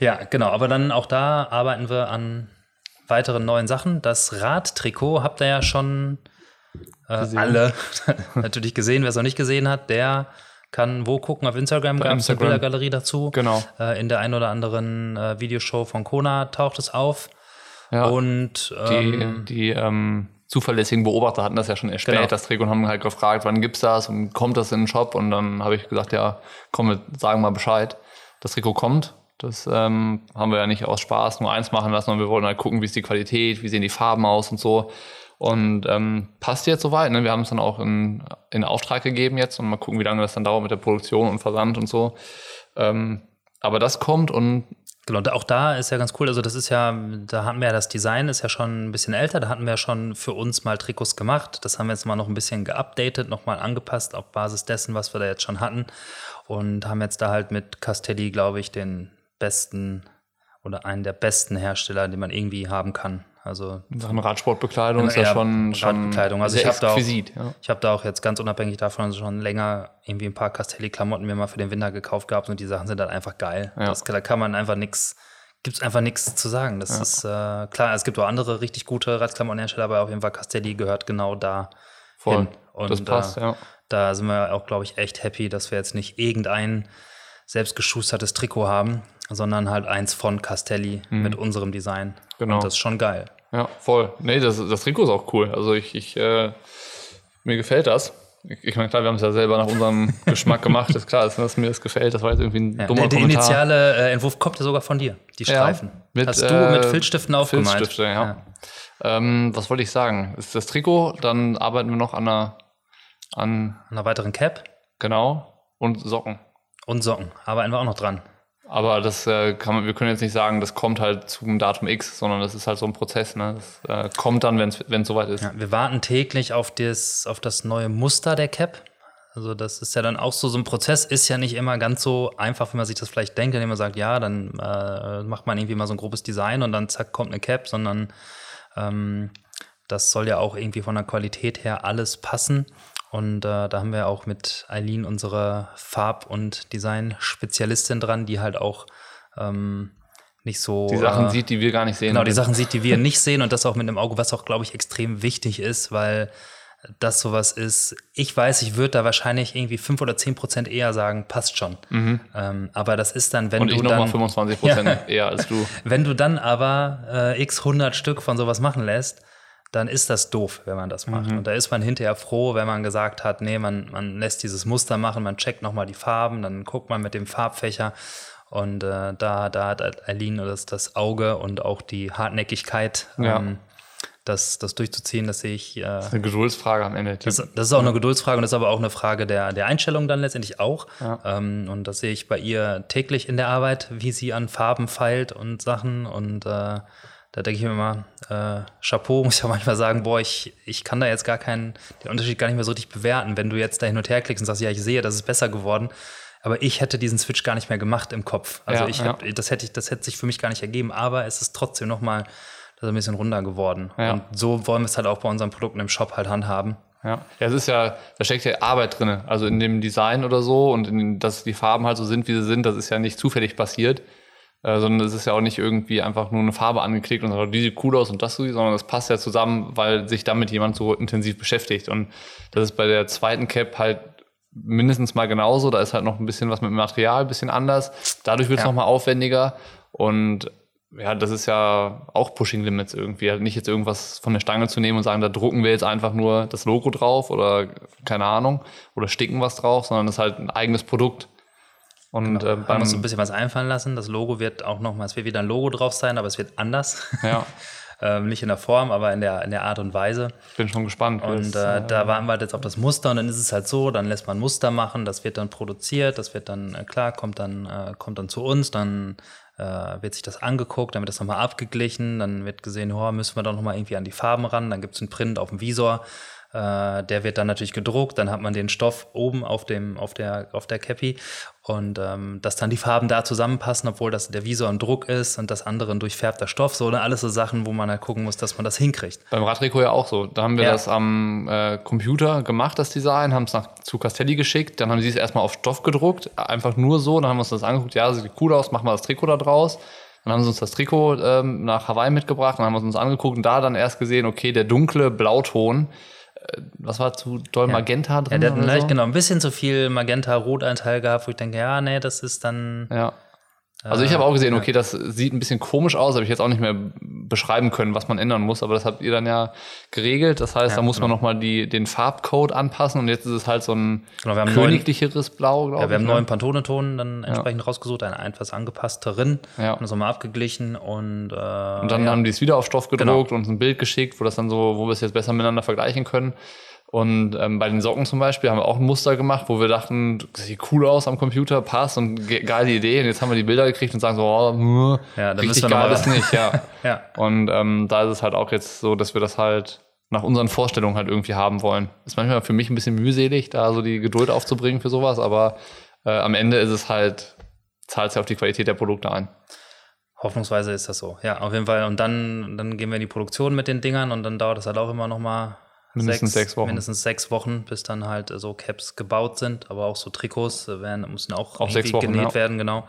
Ja, genau. Aber dann auch da arbeiten wir an weiteren neuen Sachen. Das Radtrikot habt ihr ja schon äh, alle <laughs> natürlich gesehen. Wer es noch nicht gesehen hat, der kann wo gucken? Auf Instagram gab es eine. Bildergalerie dazu. Genau. Äh, in der ein oder anderen äh, Videoshow von Kona taucht es auf. Ja, Und die, ähm, die ähm, zuverlässigen Beobachter hatten das ja schon erstellt, Genau. das Trikot, und haben halt gefragt, wann gibt's das und kommt das in den Shop? Und dann habe ich gesagt, ja, komm, wir sagen mal Bescheid. Das Trikot kommt. Das ähm, haben wir ja nicht aus Spaß nur eins machen lassen, sondern wir wollten halt gucken, wie ist die Qualität, wie sehen die Farben aus und so. Und ähm, passt jetzt soweit. Ne? Wir haben es dann auch in, in Auftrag gegeben jetzt und mal gucken, wie lange das dann dauert mit der Produktion und Versand und so. Ähm, aber das kommt und Genau, und auch da ist ja ganz cool. Also, das ist ja, da hatten wir ja das Design, ist ja schon ein bisschen älter. Da hatten wir ja schon für uns mal Trikots gemacht. Das haben wir jetzt mal noch ein bisschen geupdatet, nochmal angepasst auf Basis dessen, was wir da jetzt schon hatten. Und haben jetzt da halt mit Castelli, glaube ich, den besten oder einen der besten Hersteller, den man irgendwie haben kann. Also in Sachen Radsportbekleidung ist ja Ja, schon, schon Radbekleidung. Also ich hab da auch-. Ja. Ich habe da auch jetzt ganz unabhängig davon schon länger irgendwie ein paar Castelli-Klamotten mir mal für den Winter gekauft gehabt und die Sachen sind dann einfach geil. Ja. Das, da kann man einfach nichts, gibt es einfach nichts zu sagen. Das ist äh, klar, es gibt auch andere richtig gute Radklamottenhersteller, aber auf jeden Fall Castelli gehört genau da Voll. hin. Und Das passt, äh, ja. da sind wir auch, glaube ich, echt happy, dass wir jetzt nicht irgendein selbstgeschustertes Trikot haben, sondern halt eins von Castelli mit unserem Design. Mhm. Genau. Und das ist schon geil. Ja, voll. Nee, das, das Trikot ist auch cool. Also ich, ich äh, mir gefällt das. Ich, meine, klar, wir haben es ja selber nach unserem <laughs> Geschmack gemacht. Ist klar, dass, mir das gefällt. Das war jetzt irgendwie ein Ja, dummer der, der Kommentar. initiale äh, Entwurf kommt ja sogar von dir, die Ja, Streifen. mit, Hast du mit äh, Filzstiften aufgemalt. Filzstifte, ja. Ähm, was wollte ich sagen? Ist das Trikot, dann arbeiten wir noch an einer, an, An einer weiteren Cap genau, und Socken. und Socken. Arbeiten wir auch noch dran. Aber das äh, kann man, wir können jetzt nicht sagen, das kommt halt zum Datum X, sondern das ist halt so ein Prozess. Ne? Das äh, kommt dann, wenn es soweit ist. Ja, wir warten täglich auf das, auf das neue Muster der Cap. Also das ist ja dann auch so, so ein Prozess ist ja nicht immer ganz so einfach, wie man sich das vielleicht denkt, indem man sagt, ja, dann äh, macht man irgendwie mal so ein grobes Design und dann zack, kommt eine Cap, sondern ähm, das soll ja auch irgendwie von der Qualität her alles passen. Und äh, da haben wir auch mit Eileen unsere Farb- und Design-Spezialistin dran, die halt auch ähm, nicht so Die Sachen äh, sieht, die wir gar nicht sehen. Genau, die Sachen sieht, die wir nicht sehen und das auch mit einem Auge, was auch, glaube ich, extrem wichtig ist, weil das sowas ist. Ich weiß, ich würde da wahrscheinlich irgendwie fünf oder zehn Prozent eher sagen, passt schon. Ähm, aber das ist dann, wenn und du ich nochmal dann, 25 Prozent <laughs> eher als du. wenn du dann aber äh, x 100 Stück von sowas machen lässt, dann ist das doof, wenn man das macht. Und da ist man hinterher froh, wenn man gesagt hat, nee, man, man lässt dieses Muster machen, man checkt nochmal die Farben, dann guckt man mit dem Farbfächer und äh, da, da hat Aline das, das Auge und auch die Hartnäckigkeit, Ja. ähm, das, das durchzuziehen, das sehe ich. Äh, Eine Geduldsfrage am Ende. das, das ist auch eine Geduldsfrage und das ist aber auch eine Frage der, der Einstellung dann letztendlich auch. Ähm, und das sehe ich bei ihr täglich in der Arbeit, wie sie an Farben feilt und Sachen. Und äh, da denke ich mir immer, äh, Chapeau, <laughs> muss ich auch manchmal sagen, boah, ich, ich kann da jetzt gar keinen, den Unterschied gar nicht mehr so richtig bewerten. Wenn du jetzt da hin und her klickst und sagst, ja, ich sehe, das ist besser geworden. Aber ich hätte diesen Switch gar nicht mehr gemacht im Kopf. Also Ja, ich ja. hab, das hätte ich, das hätte sich für mich gar nicht ergeben, aber es ist trotzdem nochmal das ist ein bisschen runder geworden. Ja. Und so wollen wir es halt auch bei unseren Produkten im Shop halt handhaben. Ja. ja, es ist ja, da steckt ja Arbeit drin. Also in dem Design oder so und in, dass die Farben halt so sind, wie sie sind, das ist ja nicht zufällig passiert. Äh, sondern es ist ja auch nicht irgendwie einfach nur eine Farbe angeklickt und sagt, oh, die sieht cool aus und das so, sondern das passt ja zusammen, weil sich damit jemand so intensiv beschäftigt. Und das ist bei der zweiten Cap halt mindestens mal genauso. Da ist halt noch ein bisschen was mit dem Material, ein bisschen anders. Dadurch wird es Ja. noch mal aufwendiger. Und ja, das ist ja auch Pushing Limits irgendwie. Halt nicht jetzt irgendwas von der Stange zu nehmen und sagen, da drucken wir jetzt einfach nur das Logo drauf oder keine Ahnung oder sticken was drauf, sondern das ist halt ein eigenes Produkt. Und äh, haben uns so ein bisschen was einfallen lassen. Das Logo wird auch nochmal, es wird wieder ein Logo drauf sein, aber es wird anders. ja, <laughs> ähm, nicht in der Form, aber in der, in der Art und Weise. ich bin schon gespannt. Und das, äh, da warten wir halt jetzt auf das Muster und dann ist es halt so, dann lässt man ein Muster machen, das wird dann produziert, das wird dann, äh, klar, kommt dann, äh, kommt dann zu uns, dann äh, wird sich das angeguckt, dann wird das nochmal abgeglichen, dann wird gesehen, oh, müssen wir doch nochmal irgendwie an die Farben ran, dann gibt es einen Print auf dem Visor, äh, der wird dann natürlich gedruckt, dann hat man den Stoff oben auf, dem, auf, der, auf der Cappy und ähm, dass dann die Farben da zusammenpassen, obwohl das der Visor ein Druck ist und das andere ein durchfärbter Stoff, so, ne? alles so Sachen, wo man halt gucken muss, dass man das hinkriegt. Beim Radtrikot ja auch so. Da haben wir Ja. das am äh, Computer gemacht, das Design, haben es nach zu Castelli geschickt, dann haben sie es erstmal auf Stoff gedruckt, einfach nur so, dann haben wir uns das angeguckt, ja, sieht cool aus, machen wir das Trikot da draus. Dann haben sie uns das Trikot ähm, nach Hawaii mitgebracht, dann haben wir es uns angeguckt und da dann erst gesehen, okay, der dunkle Blauton, was war zu doll Magenta Ja, drin? der hat oder leicht, so? genau ein bisschen zu viel Magenta-Rotanteil gehabt, wo ich denke, ja, nee, das ist dann. Ja. Also ich habe auch gesehen, okay, das sieht ein bisschen komisch aus, habe ich jetzt auch nicht mehr beschreiben können, was man ändern muss, aber das habt ihr dann ja geregelt. Das heißt, Ja, da muss man genau. nochmal die, den Farbcode anpassen und jetzt ist es halt so ein Genau, haben königlicheres Blau, glaube Ja, wir haben ich. einen neuen ne? Pantone-Ton dann entsprechend rausgesucht, einen etwas angepassteren Ja. und das nochmal abgeglichen und, äh, Und dann ja, haben die es wieder auf Stoff gedruckt Genau. und uns ein Bild geschickt, wo das dann so, wo wir es jetzt besser miteinander vergleichen können. Und ähm, bei den Socken zum Beispiel haben wir auch ein Muster gemacht, wo wir dachten, das sieht cool aus am Computer, passt und ge geile Idee. Und jetzt haben wir die Bilder gekriegt und sagen so, oh, mh, Ja, dann richtig geil ist nicht, ja. <laughs> ja. Und ähm, da ist es halt auch jetzt so, dass wir das halt nach unseren Vorstellungen halt irgendwie haben wollen. Ist manchmal für mich ein bisschen mühselig, da so die Geduld aufzubringen für sowas, aber äh, am Ende ist es halt, zahlt es ja auf die Qualität der Produkte ein. Hoffnungsweise ist das so. Ja, auf jeden Fall. Und dann, dann gehen wir in die Produktion mit den Dingern und dann dauert das halt auch immer noch mal Mindestens sechs Wochen. Mindestens sechs Wochen, bis dann halt so Caps gebaut sind. Aber auch so Trikots äh, werden, müssen auch, Auch sechs Wochen, genäht ja. werden, genau.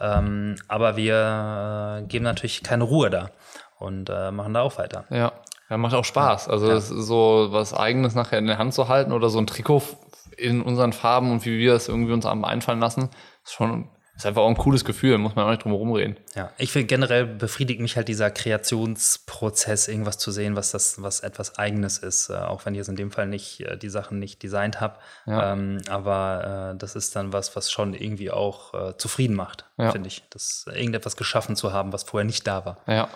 Ähm, aber wir äh, geben natürlich keine Ruhe da und äh, machen da auch weiter. Ja. Ja, macht auch Spaß. Also ist so was Eigenes nachher in der Hand zu halten oder so ein Trikot in unseren Farben und wie wir es irgendwie uns haben einfallen lassen, ist schon ist einfach auch ein cooles Gefühl, muss man auch nicht drum herum reden. Ja, ich finde generell befriedigt mich halt dieser Kreationsprozess, irgendwas zu sehen, was das, was etwas Eigenes ist, äh, auch wenn ich jetzt in dem Fall nicht äh, die Sachen nicht designt habe. Ja. Ähm, aber äh, das ist dann was, was schon irgendwie auch äh, zufrieden macht, Ja. finde ich. Das irgendetwas geschaffen zu haben, was vorher nicht da war. Ja.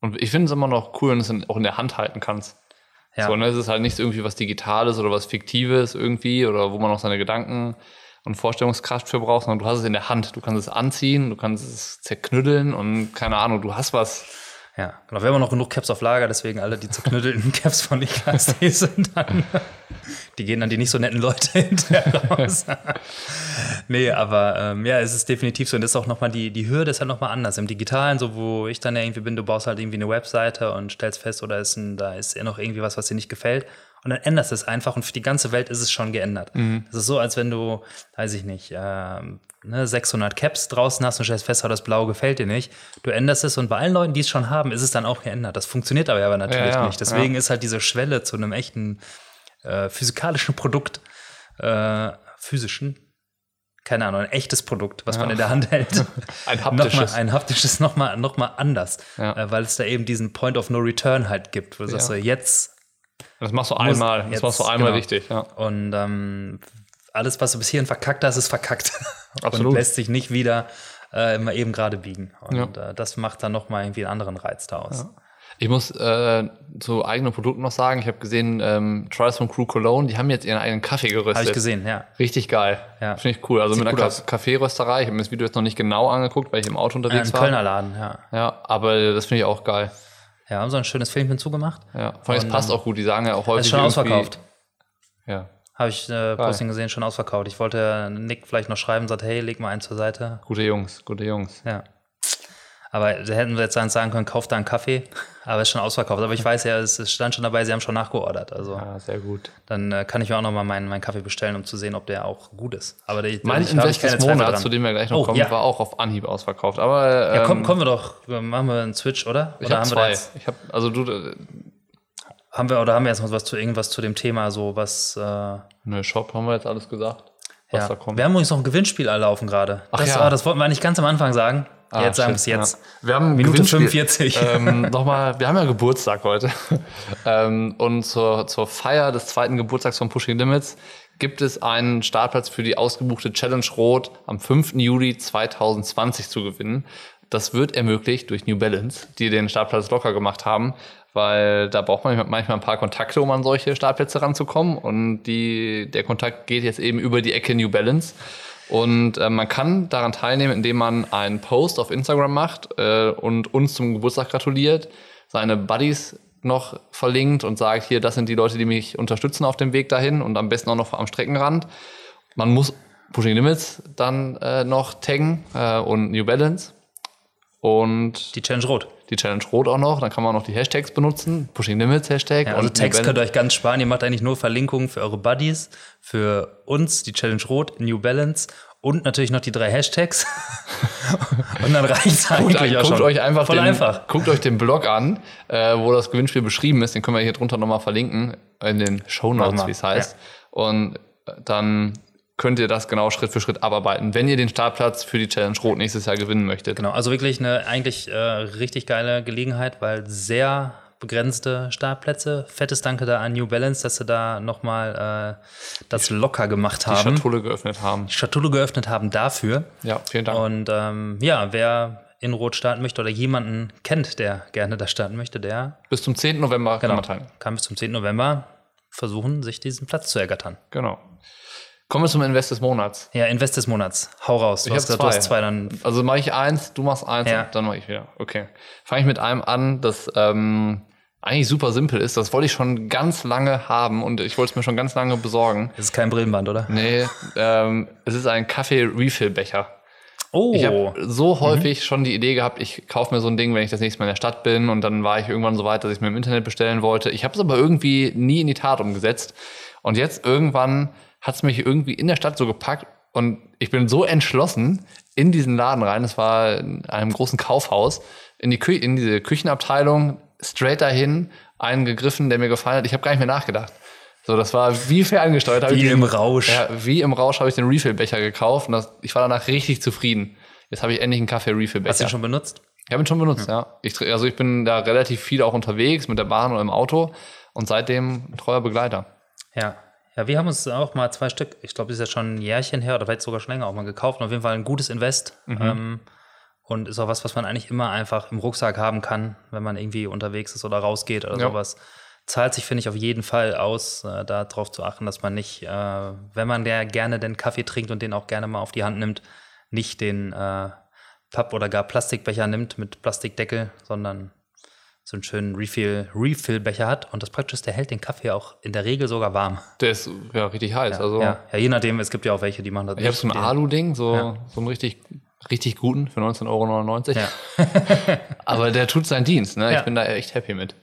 Und ich finde es immer noch cool, wenn du es auch in der Hand halten kannst. Ja. So, ne, es ist halt nicht irgendwie was Digitales oder was Fiktives irgendwie oder wo man auch seine Gedanken und Vorstellungskraft für braucht, sondern du hast es in der Hand. Du kannst es anziehen, du kannst es zerknüddeln und keine Ahnung, du hast was. Ja, genau. Wir haben noch genug Caps auf Lager, deswegen alle die zerknüttelten <laughs> Caps von Niklas, die <laughs> sind dann, die gehen dann die nicht so netten Leute <laughs> hinterher raus. nee, aber ähm, ja, es ist definitiv so. Und das ist auch nochmal die, die Hürde ist halt nochmal anders. Im Digitalen, so wo ich dann ja irgendwie bin, du baust halt irgendwie eine Webseite und stellst fest, oder ist ein, da ist ja noch irgendwie was, was dir nicht gefällt. Und dann änderst du es einfach und für die ganze Welt ist es schon geändert. Das ist so, als wenn du, weiß ich nicht, ähm, ne, 600 Caps draußen hast und stellst fest, oh, das Blau gefällt dir nicht. Du änderst es und bei allen Leuten, die es schon haben, ist es dann auch geändert. Das funktioniert aber, aber natürlich Ja, ja, nicht. Deswegen ist halt diese Schwelle zu einem echten äh, physikalischen Produkt, äh, physischen, keine Ahnung, ein echtes Produkt, was man in der Hand <laughs> hält. Ein Nochmal, haptisches. ein haptisches nochmal noch mal anders, Ja. äh, weil es da eben diesen Point of No Return halt gibt, wo du sagst, Ja. so, jetzt Das machst du einmal. Das jetzt, machst du einmal genau. richtig, ja. und ähm, alles, was du bis hierhin verkackt hast, ist verkackt. <laughs> Absolut. Und lässt sich nicht wieder äh, immer eben gerade biegen. Und äh, das macht dann nochmal irgendwie einen anderen Reiz da aus. Ich muss äh, zu eigenen Produkten noch sagen, ich habe gesehen, ähm, Trials von Crew Cologne, die haben jetzt ihren eigenen Kaffee geröstet. Habe ich gesehen, ja. Richtig geil. Ja. Finde ich cool. Also Sieht mit einer. Kaffeerösterei. Ich habe mir das Video jetzt noch nicht genau angeguckt, weil ich im Auto Ein unterwegs war. Kölner Laden, ja. Ja, aber das finde ich auch geil. Ja, haben so ein schönes Filmchen zugemacht. Ja, vor allem, es passt ähm, auch gut. Die sagen ja auch häufig. Ist schon ausverkauft. Ja, Habe ich äh, Posting gesehen, schon ausverkauft. Ich wollte Nick vielleicht noch schreiben, sagt, hey, leg mal einen zur Seite. gute Jungs, gute Jungs. Ja. Aber da hätten wir jetzt sagen können, kauft da einen Kaffee. Aber ist schon ausverkauft. Aber ich weiß ja, es stand schon dabei, sie haben schon nachgeordert. Also Ja, sehr gut. dann äh, kann ich mir auch noch mal meinen, meinen Kaffee bestellen, um zu sehen, ob der auch gut ist. Aber der, Mein ich- hab Invest des Monats, zu dem wir gleich noch Oh, kommen, ja. war auch auf Anhieb ausverkauft. Aber ähm, Ja, komm, kommen wir doch, machen wir einen Switch, oder? ich oder habe haben wir da zwei. Ich habe also du, äh, haben wir oder haben wir jetzt noch was zu irgendwas zu dem Thema, so was äh, ne Shop haben wir jetzt alles gesagt, was ja. da kommt. Wir haben übrigens noch ein Gewinnspiel laufen gerade. Ach Das, ja. war- das wollten wir eigentlich ganz am Anfang sagen. Ah, jetzt sagen wir es jetzt. Ja. Wir haben Minute Gewinnspiel. 45. <laughs> ähm, Nochmal, wir haben ja Geburtstag heute. <laughs> ähm, und zur, zur Feier des zweiten Geburtstags von Pushing Limits gibt es einen Startplatz für die ausgebuchte Challenge Rot am 5. Juli 2020 zu gewinnen. Das wird ermöglicht durch New Balance, die den Startplatz locker gemacht haben, weil da braucht man manchmal ein paar Kontakte, um an solche Startplätze ranzukommen. Und die, der Kontakt geht jetzt eben über die Ecke New Balance. Und äh, man kann daran teilnehmen, indem man einen Post auf Instagram macht äh, und uns zum Geburtstag gratuliert, seine Buddies noch verlinkt und sagt, hier, das sind die Leute, die mich unterstützen auf dem Weg dahin und am besten auch noch am Streckenrand. Man muss Pushing Limits dann äh, noch taggen äh, und New Balance und Die Challenge Rot. Die Challenge Rot auch noch. Dann kann man noch die Hashtags benutzen. Pushing Limits Hashtag. Ja, also und Text könnt ihr euch ganz sparen. Ihr macht eigentlich nur Verlinkungen für eure Buddies, für uns, die Challenge Rot, New Balance und natürlich noch die drei Hashtags. <laughs> und dann reicht es Guckt, eigentlich auch guckt schon. euch einfach Voll den, einfach. Guckt euch den Blog an, äh, wo das Gewinnspiel beschrieben ist. Den können wir hier drunter nochmal verlinken in den Show Notes, wie es heißt. Und äh, dann könnt ihr das genau Schritt für Schritt abarbeiten, wenn ihr den Startplatz für die Challenge Rot nächstes Jahr gewinnen möchtet. Genau, also wirklich eine eigentlich äh, richtig geile Gelegenheit, weil sehr begrenzte Startplätze. Fettes Danke da an New Balance, dass sie da nochmal äh, das locker gemacht Die haben. Schatulle geöffnet haben. Die Schatulle geöffnet haben dafür. Ja, vielen Dank. Und ähm, ja, wer in Rot starten möchte oder jemanden kennt, der gerne da starten möchte, der Bis zum 10. November kann genau, man teilnehmen. kann bis zum 10. November versuchen, sich diesen Platz zu ergattern. Genau. Kommen wir zum Invest des Monats. Ja, Invest des Monats. Hau raus. Du Ich hast gesagt, du hast zwei. zwei, dann Also mache ich eins, du machst eins Ja. und dann mache ich wieder. Okay. Fange ich mit einem an, das ähm, eigentlich super simpel ist. Das wollte ich schon ganz lange haben und ich wollte es mir schon ganz lange besorgen. das ist kein Brillenband, oder? Nee, ähm, es ist ein Kaffee-Refill-Becher. Oh, Ich habe so häufig schon die Idee gehabt, ich kaufe mir so ein Ding, wenn ich das nächste Mal in der Stadt bin und dann war ich irgendwann so weit, dass ich es mir im Internet bestellen wollte. Ich habe es aber irgendwie nie in die Tat umgesetzt. Und jetzt irgendwann hat es mich irgendwie in der Stadt so gepackt und ich bin so entschlossen in diesen Laden rein. Es war in einem großen Kaufhaus, in, die Kü in diese Küchenabteilung, straight dahin, einen gegriffen, der mir gefallen hat. Ich habe gar nicht mehr nachgedacht. So, das war wie ferngesteuert. ich wie diesen- im Rausch. ja, wie im Rausch habe ich den Refill-Becher gekauft und das, ich war danach richtig zufrieden. Jetzt habe ich endlich einen Kaffee-Refill-Becher. Hast du ihn schon benutzt? Ich habe ihn schon benutzt, ja. Ich, tr- also ich bin da relativ viel auch unterwegs mit der Bahn oder im Auto und seitdem treuer Begleiter. Ja. Ja, wir haben uns auch mal zwei Stück, ich glaube, das ist jetzt schon ein Jährchen her oder vielleicht sogar schon länger auch mal gekauft. Und auf jeden Fall ein gutes Invest. Ähm, und ist auch was, was man eigentlich immer einfach im Rucksack haben kann, wenn man irgendwie unterwegs ist oder rausgeht oder Ja. sowas. Zahlt sich, finde ich, auf jeden Fall aus, äh, darauf zu achten, dass man nicht, äh, wenn man der gerne den Kaffee trinkt und den auch gerne mal auf die Hand nimmt, nicht den äh, Papp- oder gar Plastikbecher nimmt mit Plastikdeckel, sondern so einen schönen Refill, Refill-Becher hat. Und das Praktische ist, der hält den Kaffee auch in der Regel sogar warm. Der ist ja richtig heiß. also Ja, ja, je nachdem, es gibt ja auch welche, die machen das ich habe so ein Alu-Ding, so, Ja. so einen richtig, richtig guten für 19,99 Euro. Ja, <laughs> Aber der tut seinen Dienst, ne? Ja. Ich bin da echt happy mit.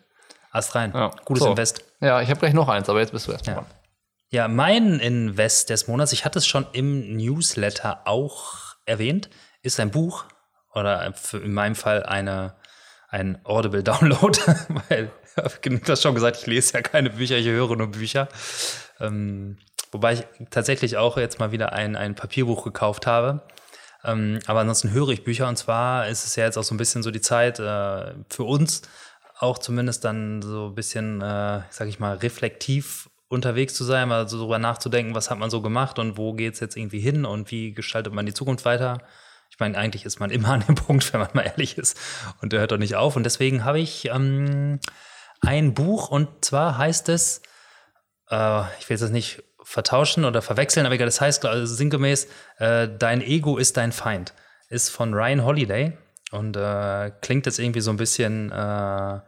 Ast rein. Ja. Gutes So. Invest. Ja, ich habe gleich noch eins, aber jetzt bist du erst mal Ja. dran. Ja, mein Invest des Monats, ich hatte es schon im Newsletter auch erwähnt, ist ein Buch oder in meinem Fall eine, ein Audible-Download, <laughs> weil das schon gesagt, ich lese ja keine Bücher, ich höre nur Bücher. Ähm, wobei ich tatsächlich auch jetzt mal wieder ein, ein Papierbuch gekauft habe. Ähm, aber ansonsten höre ich Bücher und zwar ist es ja jetzt auch so ein bisschen so die Zeit äh, für uns auch zumindest dann so ein bisschen, äh, sag ich mal, reflektiv unterwegs zu sein, mal so darüber nachzudenken, was hat man so gemacht und wo geht es jetzt irgendwie hin und wie gestaltet man die Zukunft weiter. Ich meine, eigentlich ist man immer an dem <laughs> Punkt, wenn man mal ehrlich ist und der hört doch nicht auf. Und deswegen habe ich ähm, ein Buch und zwar heißt es, äh, ich will es nicht vertauschen oder verwechseln, aber egal, das heißt also sinngemäß, äh, Dein Ego ist dein Feind. Ist von Ryan Holiday und äh, klingt jetzt irgendwie so ein bisschen, äh,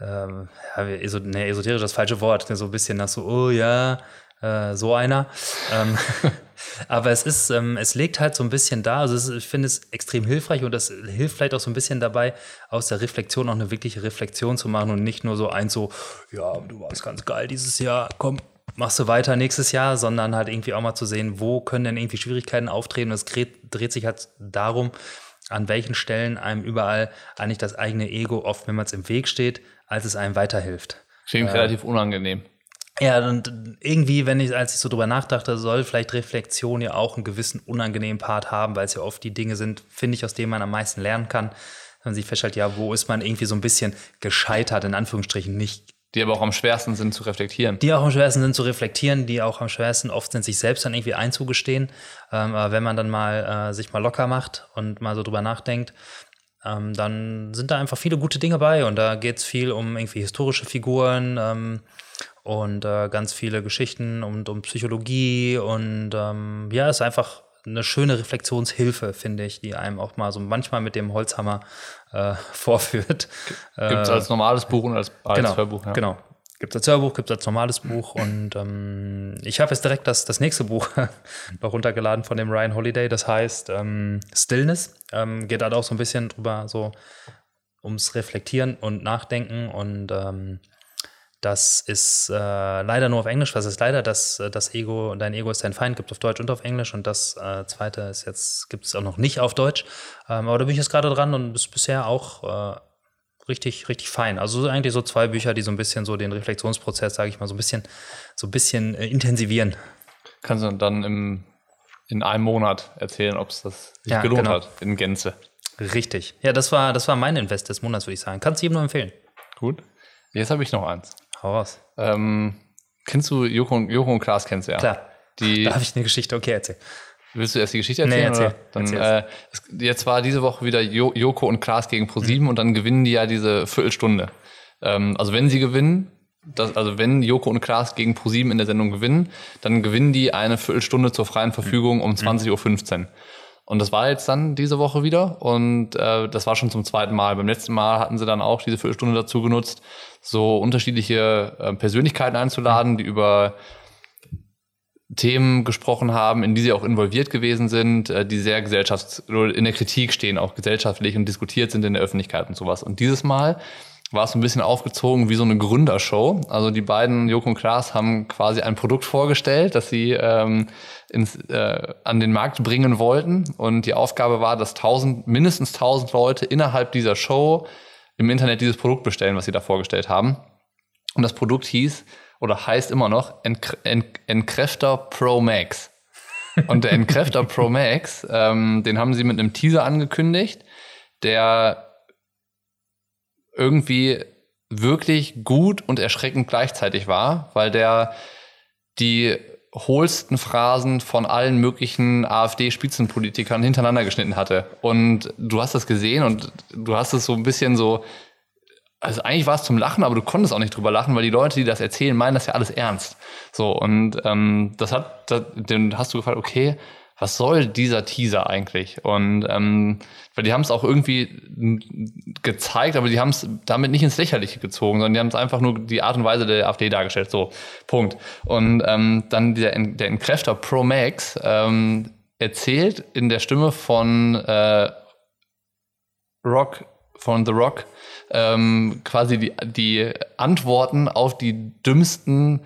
ähm, ja, eso, nee, esoterisch das falsche Wort, so ein bisschen nach so, oh ja, äh, so einer. ähm, <laughs> aber es ist, ähm, es legt halt so ein bisschen da, also es ich finde es extrem hilfreich und das hilft vielleicht auch so ein bisschen dabei, aus der Reflexion auch eine wirkliche Reflexion zu machen und nicht nur so eins so, ja, du warst ganz geil dieses Jahr, komm, machst du weiter nächstes Jahr, sondern halt irgendwie auch mal zu sehen, wo können denn irgendwie Schwierigkeiten auftreten und es dreht, sich halt darum, an welchen Stellen einem überall eigentlich das eigene Ego oft, wenn man es im Weg steht, als es einem weiterhilft. Klingt relativ unangenehm. Ja, und irgendwie, wenn ich, als ich so drüber nachdachte, soll vielleicht Reflexion ja auch einen gewissen unangenehmen Part haben, weil es ja oft die Dinge sind, finde ich, aus denen man am meisten lernen kann. Wenn man sich feststellt, ja, wo ist man irgendwie so ein bisschen gescheitert, in Anführungsstrichen, nicht Die aber auch am schwersten sind zu reflektieren. die auch am schwersten sind zu reflektieren, die auch am schwersten oft sind, sich selbst dann irgendwie einzugestehen. Ähm, aber wenn man dann mal äh, sich mal locker macht und mal so drüber nachdenkt, ähm, dann sind da einfach viele gute Dinge bei. Und da geht es viel um irgendwie historische Figuren ähm, und äh, ganz viele Geschichten und um Psychologie. Und ähm, ja, es ist einfach eine schöne Reflexionshilfe, finde ich, die einem auch mal so manchmal mit dem Holzhammer äh, <laughs> vorführt. Gibt es als normales Buch und als, als genau, Hörbuch. Ja. Genau. Gibt es als Hörbuch, gibt es als normales Buch. Und ähm, ich habe jetzt direkt das, das nächste Buch <laughs> noch runtergeladen von dem Ryan Holiday. Das heißt ähm, Stillness. Ähm, geht halt auch so ein bisschen drüber so ums Reflektieren und Nachdenken. Und ähm, das ist äh, leider nur auf Englisch. Was ist leider? Das, äh, das Ego, dein Ego ist dein Feind, gibt es auf Deutsch und auf Englisch. Und das äh, zweite ist jetzt, gibt es auch noch nicht auf Deutsch. Ähm, aber da bin ich jetzt gerade dran und ist bisher auch äh, richtig, richtig fein. Also so eigentlich so zwei Bücher, die so ein bisschen so den Reflexionsprozess, sage ich mal, so ein bisschen, so ein bisschen äh, intensivieren. Kannst du dann im, in einem Monat erzählen, ob es das sich Ja, gelohnt genau. hat in Gänze. Richtig. Ja, das war, das war mein Invest des Monats, würde ich sagen. Kannst du jedem nur empfehlen. Gut. Jetzt habe ich noch eins. Hau raus. Ähm, kennst du Joko, und- Joko und Klaas kennst du ja? Klar. Die, Da habe ich eine Geschichte. Okay, erzähl. willst du erst die Geschichte Nee, erzählen? erzähl. Oder? Dann, Erzähl's. äh, jetzt war diese Woche wieder jo Joko und Klaas gegen ProSieben Mhm. und dann gewinnen die ja diese Viertelstunde. Ähm, also wenn sie gewinnen, das, also wenn Joko und Klaas gegen ProSieben in der Sendung gewinnen, dann gewinnen die eine Viertelstunde zur freien Verfügung Mhm. um 20.15 Uhr. Und das war jetzt dann diese Woche wieder und äh, das war schon zum zweiten Mal. Beim letzten Mal hatten sie dann auch diese Viertelstunde dazu genutzt, so unterschiedliche äh, Persönlichkeiten einzuladen, die über Themen gesprochen haben, in die sie auch involviert gewesen sind, äh, die sehr gesellschafts- in der Kritik stehen, auch gesellschaftlich und diskutiert sind in der Öffentlichkeit und sowas. Und dieses Mal war es ein bisschen aufgezogen wie so eine Gründershow. Also die beiden, Joko und Klaas, haben quasi ein Produkt vorgestellt, das sie ähm, ins, äh, an den Markt bringen wollten. Und die Aufgabe war, dass tausend, mindestens tausend Leute innerhalb dieser Show im Internet dieses Produkt bestellen, was sie da vorgestellt haben. Und das Produkt hieß oder heißt immer noch Enkr- Enk- Entkräfter Pro Max. <laughs> Und der Entkräfter Pro Max, ähm, den haben sie mit einem Teaser angekündigt, der irgendwie wirklich gut und erschreckend gleichzeitig war, weil der die hohlsten Phrasen von allen möglichen AfD-Spitzenpolitikern hintereinander geschnitten hatte. Und du hast das gesehen und du hast es so ein bisschen so, also eigentlich war es zum Lachen, aber du konntest auch nicht drüber lachen, weil die Leute, die das erzählen, meinen das ja alles ernst. So, und ähm, das hat, das, dann hast du gefragt, okay, was soll dieser Teaser eigentlich? Und ähm, weil die haben es auch irgendwie gezeigt, aber die haben es damit nicht ins Lächerliche gezogen, sondern die haben es einfach nur die Art und Weise der AfD dargestellt. So, Punkt. Und ähm, dann der, der Entkräfter Pro Max ähm, erzählt in der Stimme von äh, Rock, von The Rock, ähm, quasi die, die Antworten auf die dümmsten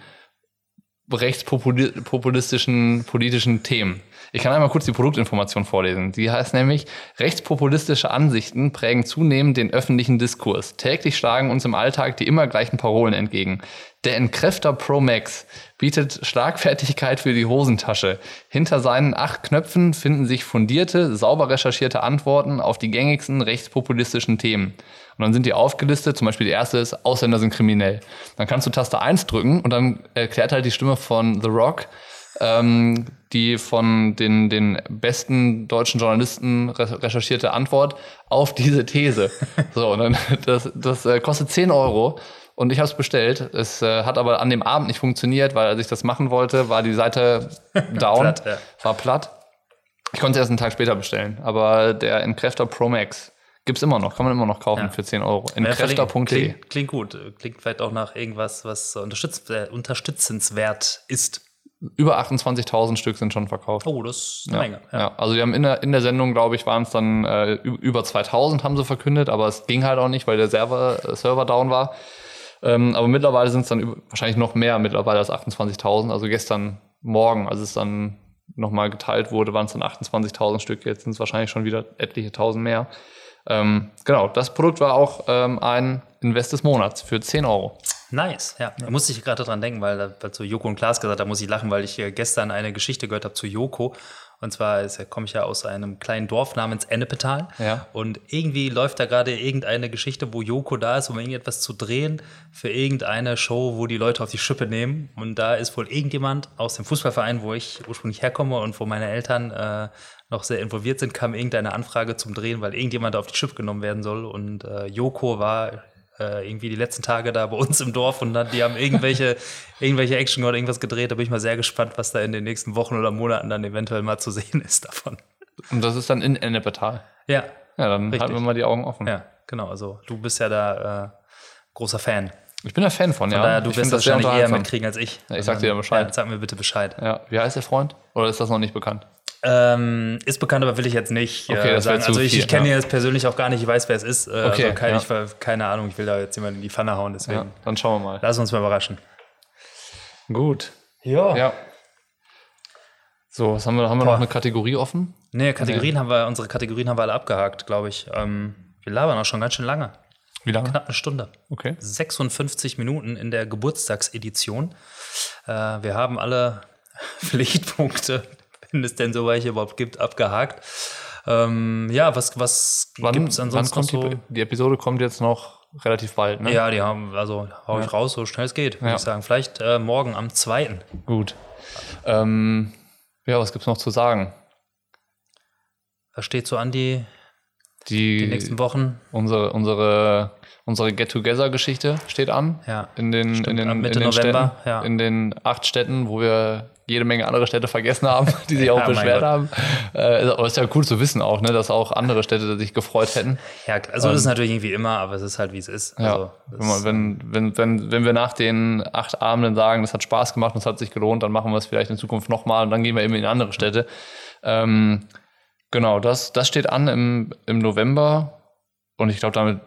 rechtspopulistischen politischen Themen. Ich kann einmal kurz die Produktinformation vorlesen. Die heißt nämlich, rechtspopulistische Ansichten prägen zunehmend den öffentlichen Diskurs. Täglich schlagen uns im Alltag die immer gleichen Parolen entgegen. Der Entkräfter Pro Max bietet Schlagfertigkeit für die Hosentasche. Hinter seinen acht Knöpfen finden sich fundierte, sauber recherchierte Antworten auf die gängigsten rechtspopulistischen Themen. Und dann sind die aufgelistet, zum Beispiel die erste ist, Ausländer sind kriminell. Dann kannst du Taste 1 drücken und dann erklärt halt die Stimme von The Rock, ähm, die von den, den besten deutschen Journalisten recherchierte Antwort auf diese These. <laughs> so, und dann, das, das äh, kostet 10 Euro. Und ich habe es bestellt. Es äh, hat aber an dem Abend nicht funktioniert, weil als ich das machen wollte, war die Seite <laughs> down, platt, ja. war platt. Ich konnte es erst einen Tag später bestellen. Aber der Entkräfter Pro Max gibt's immer noch, kann man immer noch kaufen ja. für 10 Euro. Entkräfter.de. Klingt, klingt, gut. Klingt vielleicht auch nach irgendwas, was unterstütz unterstützenswert ist. Über 28.000 Stück sind schon verkauft. Oh, das ist eine ja, Menge. Ja. ja. also die haben in der, in der Sendung, glaube ich, waren es dann äh, über 2.000 haben sie verkündet, aber es ging halt auch nicht, weil der Server, äh, Server down war. Ähm, aber mittlerweile sind es dann über, wahrscheinlich noch mehr mittlerweile als 28.000. Also gestern Morgen, als es dann nochmal geteilt wurde, waren es dann 28.000 Stück. Jetzt sind es wahrscheinlich schon wieder etliche Tausend mehr. Ähm, genau, das Produkt war auch ähm, ein Invest des Monats für 10 Euro. Nice, ja. Da musste ich gerade dran denken, weil, zu Joko und Klaas gesagt da muss ich lachen, weil ich gestern eine Geschichte gehört habe zu Joko. Und zwar komme ich ja aus einem kleinen Dorf namens Ennepetal. Ja. Und irgendwie läuft da gerade irgendeine Geschichte, wo Joko da ist, um irgendetwas zu drehen für irgendeine Show, wo die Leute auf die Schippe nehmen. Und da ist wohl irgendjemand aus dem Fußballverein, wo ich ursprünglich herkomme und wo meine Eltern äh, noch sehr involviert sind, kam irgendeine Anfrage zum Drehen, weil irgendjemand auf die Schippe genommen werden soll. Und äh, Joko war äh, irgendwie die letzten Tage da bei uns im Dorf und dann, die haben irgendwelche, <laughs> irgendwelche Action oder irgendwas gedreht. Da bin ich mal sehr gespannt, was da in den nächsten Wochen oder Monaten dann eventuell mal zu sehen ist davon. Und das ist dann in Ennepetal. Ja. Ja, dann richtig. halten wir mal die Augen offen. Ja, genau. Also du bist ja da äh, großer Fan. Ich bin ein Fan von, ja. Daher, du ich wirst das wahrscheinlich eher mitkriegen als ich. Ja, ich sag dir ja Bescheid. Ja, sag mir bitte Bescheid. Ja. Wie heißt der Freund? Oder ist das noch nicht bekannt? Ähm, ist bekannt, aber will ich jetzt nicht äh, okay, sagen. Also ich, ich kenne ihn jetzt persönlich auch gar nicht, ich weiß, wer es ist. Äh, okay, also kein, ja. ich, keine Ahnung, ich will da jetzt jemanden in die Pfanne hauen, deswegen. Ja, dann schauen wir mal. Lass uns mal überraschen. Gut. Ja. ja. So, was haben wir, haben wir noch eine Kategorie offen? Nee, Kategorien nee. haben wir, unsere Kategorien haben wir alle abgehakt, glaube ich. Ähm, wir labern auch schon ganz schön lange. Wie lange? Knapp eine Stunde. Okay. 56 Minuten in der Geburtstagsedition. Äh, wir haben alle <laughs> Pflichtpunkte wenn es denn so welche überhaupt gibt, abgehakt. Ähm, ja, was, was gibt es ansonsten wann kommt so? Die, die, Episode kommt jetzt noch relativ bald, ne? Ja, die haben, also hau ich raus, so schnell es geht, würde ja. ich sagen. Vielleicht äh, morgen am 2. Gut. Ähm, ja, was gibt es noch zu sagen? Was steht so an die, die, die nächsten Wochen? Unsere, unsere, unsere Get-Together-Geschichte steht an. Ja. In den, in den, Mitte in den November, Städten, ja. in den acht Städten, wo wir jede Menge andere Städte vergessen haben, <laughs> die sich auch ja, beschwert haben. Äh, aber ist ja cool zu wissen auch, ne, dass auch andere Städte sich gefreut hätten. Ja, also ähm, ist natürlich irgendwie immer, aber es ist halt wie es ist. Also, ja, wenn, wenn, wenn, wenn wir nach den acht Abenden sagen, das hat Spaß gemacht und es hat sich gelohnt, dann machen wir es vielleicht in Zukunft nochmal und dann gehen wir eben in andere Städte. Ähm, genau, das, das steht an im, im November und ich glaube, damit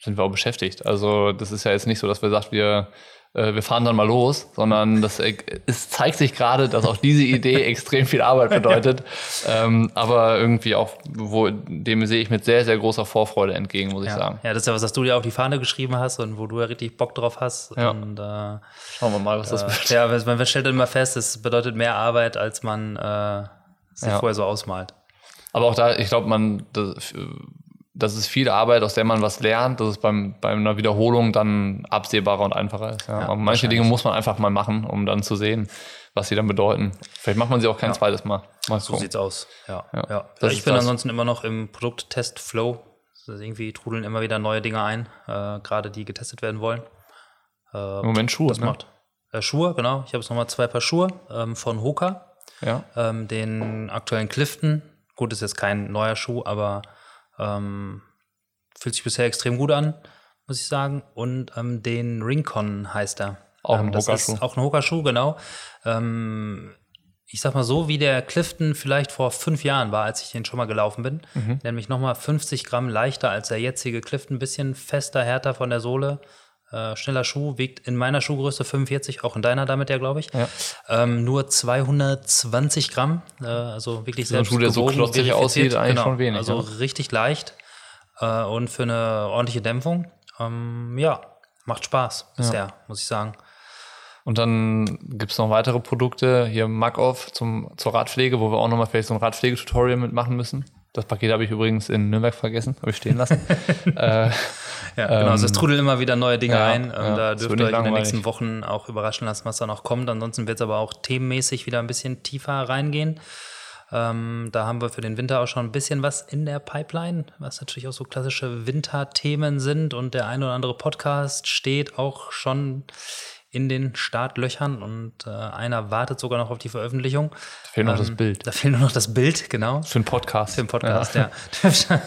sind wir auch beschäftigt. Also das ist ja jetzt nicht so, dass wir sagen, wir äh, wir fahren dann mal los, sondern das, äh, es zeigt sich gerade, dass auch diese Idee <laughs> extrem viel Arbeit bedeutet. ähm, aber irgendwie auch, wo, dem sehe ich mit sehr, sehr großer Vorfreude entgegen, muss ja. ich sagen. Ja, das ist ja was, was du dir auf die Fahne geschrieben hast und wo du ja richtig Bock drauf hast. Ja. Und, äh, Schauen wir mal, was das äh, wird. Ja, man stellt immer fest, es bedeutet mehr Arbeit, als man äh, sich Ja. vorher so ausmalt. Aber auch da, ich glaube, man, das, das ist viel Arbeit, aus der man was lernt, dass es beim, bei einer Wiederholung dann absehbarer und einfacher ist. Ja. Ja, manche. Dinge muss man einfach mal machen, um dann zu sehen, was sie dann bedeuten. Vielleicht macht man sie auch kein Ja. zweites Mal. Mal So gucken. sieht's aus. Ja, Ja, ich bin das. ansonsten immer noch im Produkttest-Flow. Also irgendwie trudeln immer wieder neue Dinge ein, äh, gerade die getestet werden wollen. Äh, Im Moment Schuhe, das ne? macht. Äh, Schuhe, genau. Ich habe jetzt nochmal zwei Paar Schuhe ähm, von Hoka. Ja. ähm, den aktuellen Clifton. Gut, ist jetzt kein neuer Schuh, aber ähm, fühlt sich bisher extrem gut an, muss ich sagen. Und ähm, den Rincon heißt er. Auch ähm, ein das Hoka-Schuh. ist Auch ein Hoka-Schuh, genau. Ähm, ich sag mal so, wie der Clifton vielleicht vor fünf Jahren war, als ich den schon mal gelaufen bin. Mhm. Nämlich nochmal 50 Gramm leichter als der jetzige Clifton. Ein bisschen fester, härter von der Sohle. Äh, schneller Schuh, wiegt in meiner Schuhgröße 45, auch in deiner damit ja, glaube ich. Ja. Ähm, nur 220 Gramm, äh, also wirklich selbst Schuh, der so klotzig aussieht, eigentlich schon wenig, Also ja. richtig leicht äh, und für eine ordentliche Dämpfung. Ähm, ja, macht Spaß bisher, muss ich sagen. Und dann gibt's noch weitere Produkte, hier Magoff zum, zur Radpflege, wo wir auch nochmal vielleicht so ein Radpflegetutorial mitmachen müssen. Das Paket habe ich übrigens in Nürnberg vergessen, habe ich stehen lassen. <laughs> äh, Ja, genau. Also es trudeln immer wieder neue Dinge ja, ein. Ähm, ja, da dürft ihr euch in den nächsten Wochen auch überraschen lassen, was da noch kommt. Ansonsten wird es aber auch themenmäßig wieder ein bisschen tiefer reingehen. Ähm, da haben wir für den Winter auch schon ein bisschen was in der Pipeline, was natürlich auch so klassische Winterthemen sind. Und der ein oder andere Podcast steht auch schon in den Startlöchern und äh, einer wartet sogar noch auf die Veröffentlichung. fehlt noch das Ähm, Bild. Da fehlt nur noch das Bild, genau. Für einen Podcast. Für den Podcast, ja. <laughs> Dürft, ihr-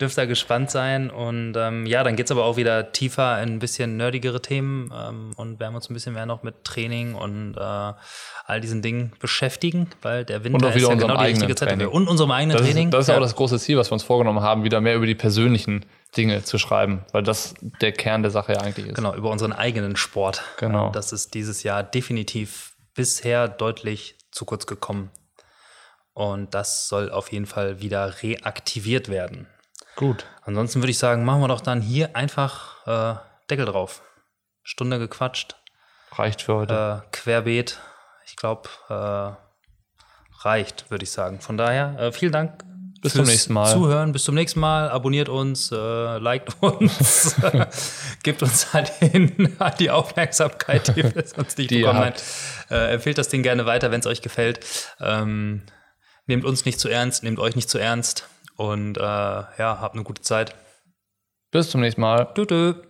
dürft ihr gespannt sein. Und ähm, ja, dann geht's aber auch wieder tiefer in ein bisschen nerdigere Themen ähm, und werden uns ein bisschen mehr noch mit Training und äh, all diesen Dingen beschäftigen, weil der Winter Und auch wieder ist ja genau die richtige Zeit Training. dafür. Und unserem eigenen Das Training. ist, das ist ja. auch das große Ziel, was wir uns vorgenommen haben, wieder mehr über die persönlichen Dinge zu schreiben, weil das der Kern der Sache ja eigentlich ist. Genau, über unseren eigenen Sport. Genau. Das ist dieses Jahr definitiv bisher deutlich zu kurz gekommen. Und das soll auf jeden Fall wieder reaktiviert werden. Gut. Ansonsten würde ich sagen, machen wir doch dann hier einfach äh, Deckel drauf. Stunde gequatscht, Reicht für heute. äh, querbeet. Ich glaube, äh, reicht, würde ich sagen. Von daher, äh, vielen Dank. Bis zum nächsten Mal. Zuhören, bis zum nächsten Mal. Abonniert uns, äh, liked uns, <laughs> gebt uns halt hin, die Aufmerksamkeit, die wir sonst nicht Die bekommen. Äh, empfehlt das Ding gerne weiter, wenn es euch gefällt. Ähm, nehmt uns nicht zu ernst, nehmt euch nicht zu ernst und äh, ja, habt eine gute Zeit. Bis zum nächsten Mal. Tschüss.